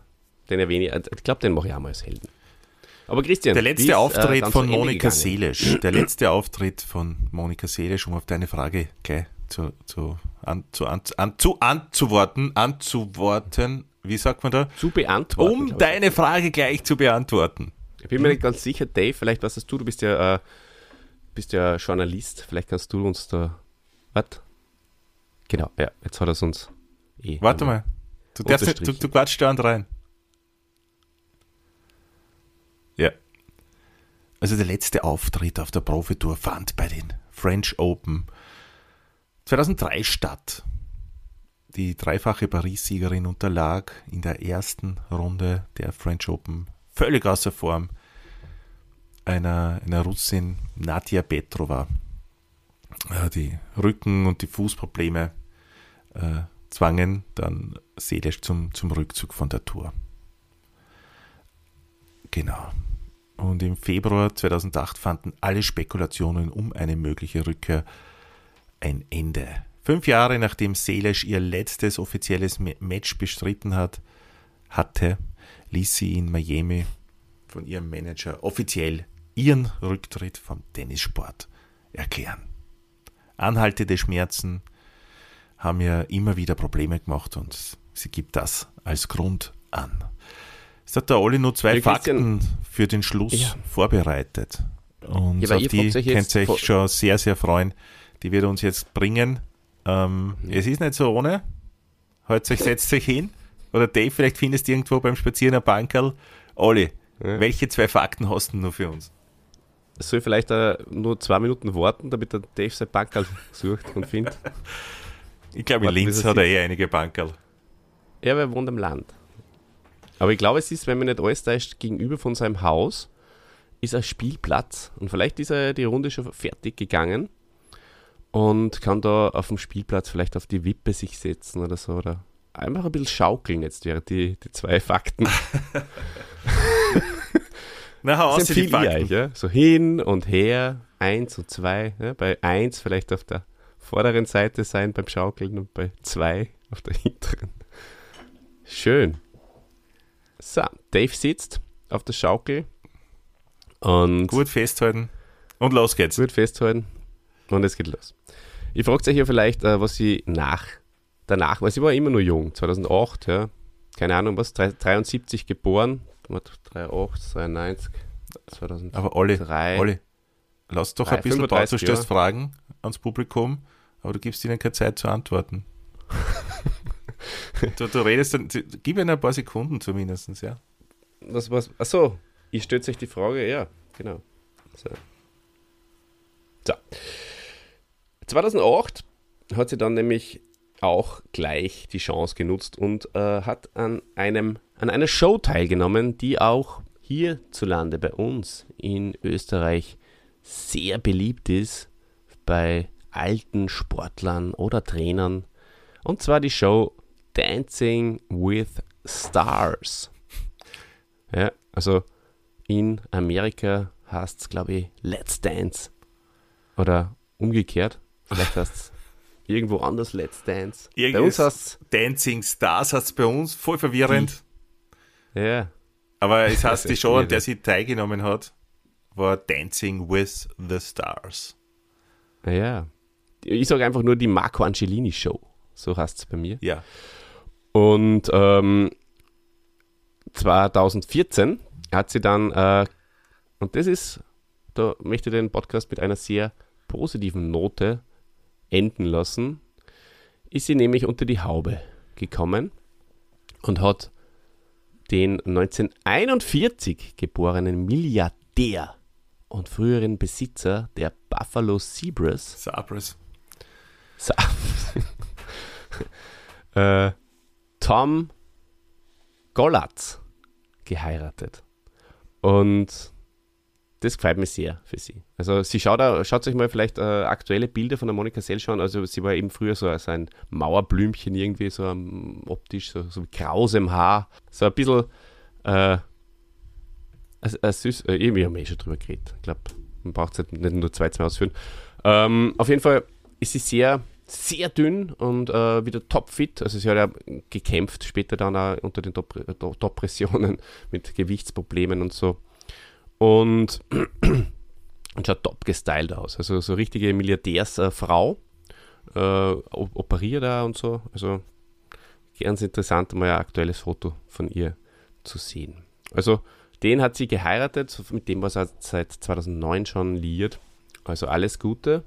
den erwähne ich. Ich glaube, den mache ich auch mal als Helden. Aber Christian, der letzte ist, Auftritt äh, von Monika Seelisch, der letzte Auftritt von Monika Seelisch, um auf deine Frage gleich zu, zu, an, zu, an, an, zu anzuworten, anzuworten, wie sagt man da? Zu beantworten. Um deine Frage gleich zu beantworten. Ich bin mir nicht ganz sicher, Dave, vielleicht was hast du, du bist ja, äh, bist ja Journalist, vielleicht kannst du uns da, was? Genau, ja, jetzt hat er es uns eh. Warte mal, du, darfst du, du quatschst da rein. Ja. Also der letzte Auftritt auf der Profitour fand bei den French Open 2003 statt. Die dreifache Paris-Siegerin unterlag in der ersten Runde der French Open völlig außer Form einer, einer Russin Nadja Petrova. Äh, die Rücken- und die Fußprobleme äh, zwangen dann Seelisch zum, zum Rückzug von der Tour. Genau. Und im Februar 2008 fanden alle Spekulationen um eine mögliche Rückkehr ein Ende. Fünf Jahre nachdem Selesch ihr letztes offizielles Match bestritten hat, hatte, ließ sie in Miami von ihrem Manager offiziell ihren Rücktritt vom Tennissport erklären. Anhaltende Schmerzen haben ihr immer wieder Probleme gemacht und sie gibt das als Grund an. Es hat der Olli nur zwei ja, Fakten für den Schluss ja. vorbereitet. Und ja, auf die könnt ihr euch schon sehr, sehr freuen. Die wird uns jetzt bringen. Ähm, mhm. Es ist nicht so ohne. Halt euch, setzt euch hin. Oder Dave, vielleicht findest du irgendwo beim Spazieren ein Bankerl. Olli, ja. welche zwei Fakten hast du nur für uns? Soll ich vielleicht uh, nur zwei Minuten warten, damit der Dave sein Bankerl <laughs> sucht und findet? ich glaube, in Linz hat er eh einige Bankerl. Ja, er wohnt im Land. Aber ich glaube, es ist, wenn man nicht alles täuscht, gegenüber von seinem Haus ist ein Spielplatz. Und vielleicht ist er die Runde schon fertig gegangen und kann da auf dem Spielplatz vielleicht auf die Wippe sich setzen oder so. Oder einfach ein bisschen schaukeln jetzt wäre die, die zwei Fakten. <laughs> Na, hau aus die Fakten. ja? So hin und her, eins und zwei. Ja? Bei eins vielleicht auf der vorderen Seite sein beim Schaukeln und bei zwei auf der hinteren. Schön. So, Dave sitzt auf der Schaukel und. Gut festhalten. Und los geht's. Gut festhalten. Und es geht los. Ich frage euch ja vielleicht, äh, was sie nach, danach, weil sie war immer nur jung, 2008, ja. Keine Ahnung was, 73 geboren, 38, 93, 2003. Aber Olli, Olli lass doch 3, ein bisschen Pause, du stellst Fragen ans Publikum, aber du gibst ihnen keine Zeit zu antworten. <laughs> du, du redest dann, gib ihnen ein paar Sekunden zumindest, ja. Was, was, achso, ich stelle euch die Frage, ja, genau. So. so. 2008 hat sie dann nämlich auch gleich die Chance genutzt und äh, hat an, einem, an einer Show teilgenommen, die auch hierzulande bei uns in Österreich sehr beliebt ist bei alten Sportlern oder Trainern. Und zwar die Show Dancing with Stars. Ja, also in Amerika heißt es, glaube ich, Let's Dance. Oder umgekehrt. Vielleicht heißt irgendwo anders Let's Dance. Irgendwas bei uns heißt Dancing Stars heißt es bei uns. Voll verwirrend. Die, ja. Aber es heißt, die Show, an der sie teilgenommen hat, war Dancing with the Stars. Ja. Ich sage einfach nur die Marco Angelini Show. So heißt es bei mir. Ja. Und ähm, 2014 hat sie dann, äh, und das ist, da möchte ich den Podcast mit einer sehr positiven Note enden lassen, ist sie nämlich unter die Haube gekommen und hat den 1941 geborenen Milliardär und früheren Besitzer der Buffalo Zebras Sabres. Sa <laughs> äh, Tom Gollatz geheiratet. Und das gefällt mir sehr für sie. Also sie schaut, auch, schaut euch mal vielleicht äh, aktuelle Bilder von der Monika Sell an. Also sie war eben früher so, so ein Mauerblümchen irgendwie, so ähm, optisch, so, so mit krausem Haar. So ein bisschen äh, äh, süß, äh, irgendwie haben wir eh schon drüber geredet. Ich glaube, man braucht es halt nicht nur zwei, zwei ausführen. Ähm, auf jeden Fall ist sie sehr, sehr dünn und äh, wieder topfit. Also sie hat ja gekämpft später dann auch unter den Top- äh, Top-Pressionen <laughs> mit Gewichtsproblemen und so. <clears throat> Und, schaut top gestylt aus. Also so richtige Milliardärsfrau. Äh, op- operiert da und so. Also ganz interessant, mal ein aktuelles Foto von ihr zu sehen. Also den hat sie geheiratet, mit dem war sie seit 2009 schon liiert. Also alles Gute.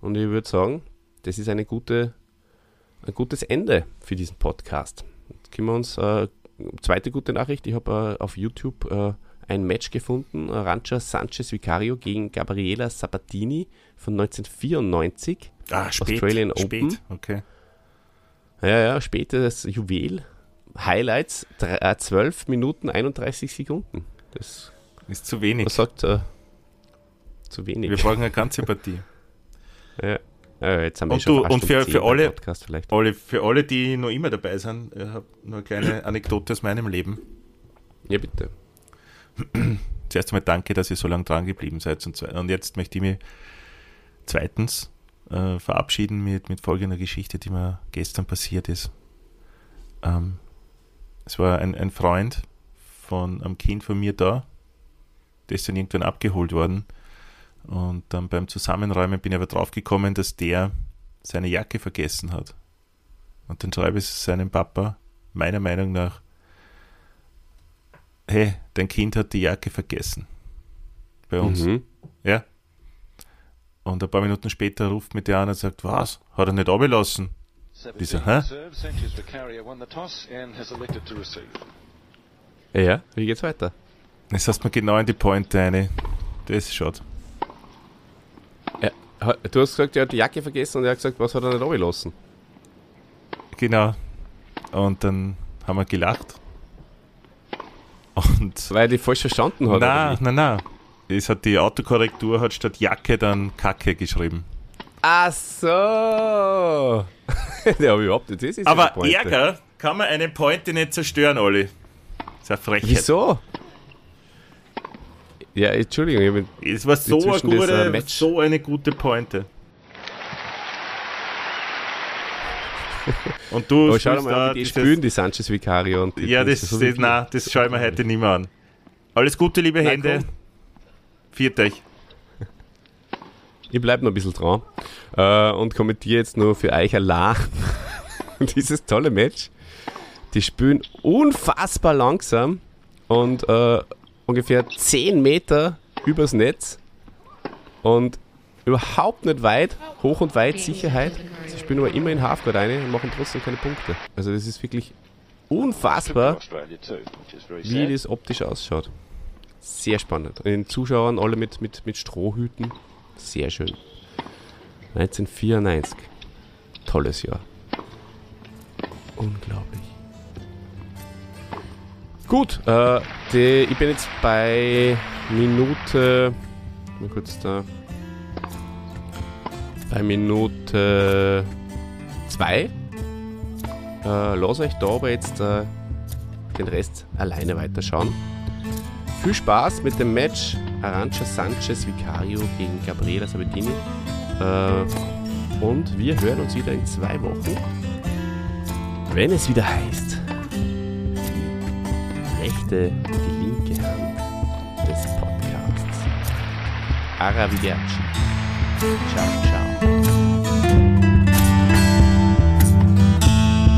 Und ich würde sagen, das ist eine gute, ein gutes Ende für diesen Podcast. Jetzt können wir uns, äh, zweite gute Nachricht, ich habe äh, auf YouTube äh, ein Match gefunden, Rancha Sanchez Vicario gegen Gabriela Sabatini von 1994. Ah, spät. Australian spät. Open. Okay. Ja, ja, spätes Juwel. Highlights, drei- äh, 12 Minuten 31 Sekunden. Das, Ist zu wenig. das sagt äh, zu wenig. Wir brauchen eine ganze Partie. <laughs> Ja. Ja, jetzt haben wir Und schon du- und für- 10 für alle-. Alle, für alle, die noch immer dabei sind, ich habe nur eine kleine Anekdote aus meinem Leben. Ja, bitte. <clears throat> Zuerst einmal danke, dass ihr so lange dran geblieben seid. Und, und jetzt möchte ich mich zweitens äh, verabschieden mit, mit folgender Geschichte, die mir gestern passiert ist. Ähm, es war ein, ein Freund von einem Kind von mir da, der ist dann irgendwann abgeholt worden. Und dann beim Zusammenräumen bin ich aber draufgekommen, dass der seine Jacke vergessen hat. Und dann schreibe ich seinem Papa, meiner Meinung nach, hey, dein Kind hat die Jacke vergessen. Bei uns. Mhm. Ja. Und ein paar Minuten später ruft mich der an und sagt, was? Hat er nicht abgelassen? Wieso, hä? Ja, wie geht's weiter? Das hast mir genau in die Pointe eine. Das ist schade. Ha- Du hast gesagt, er hat die Jacke vergessen und er hat gesagt, was hat er nicht abgelassen? Genau. Und dann haben wir gelacht. Und Weil die falsch verstanden hat. wie? na, na. Es hat die Autokorrektur hat statt Jacke dann Kacke geschrieben. Ach so. <laughs> ja, aber überhaupt nicht. Das ist ja Aber. Ärger kann man eine Pointe nicht zerstören, Olli. Das ist eine Frechheit. Wieso? Ja, Entschuldigung, ich bin, Es war so, eine gute, so eine gute Pointe. Und du aber schau mal da die dieses- spülen, die Sanchez Vicario. Und die, Ja, das, das, wirklich- nein, das schaue ich mir heute nicht mehr an. Alles Gute, liebe Na, Hände. Viert euch. Ich bleibe noch ein bisschen dran äh, und kommentiere jetzt nur für euch allein <laughs> dieses tolle Match. Die spielen unfassbar langsam und äh, ungefähr 10 Meter übers Netz und überhaupt nicht weit, hoch und weit Sicherheit. Sie spielen aber immer in Halfguard rein und machen trotzdem keine Punkte. Also das ist wirklich unfassbar, wie das optisch ausschaut. Sehr spannend. Und den Zuschauern alle mit, mit, mit Strohhüten. Sehr schön. 1994. Tolles Jahr. Unglaublich. Gut, äh, die, ich bin jetzt bei Minute. Mal kurz da. Bei Minute 2 äh, äh lasse ich da aber jetzt äh, den Rest alleine weiterschauen. Viel Spaß mit dem Match Arancha Sanchez Vicario gegen Gabriela Sabatini. Äh, und wir hören uns wieder in zwei Wochen, wenn es wieder heißt. Die rechte und die linke Hand des Podcasts. Arrivederci. Ciao, ciao.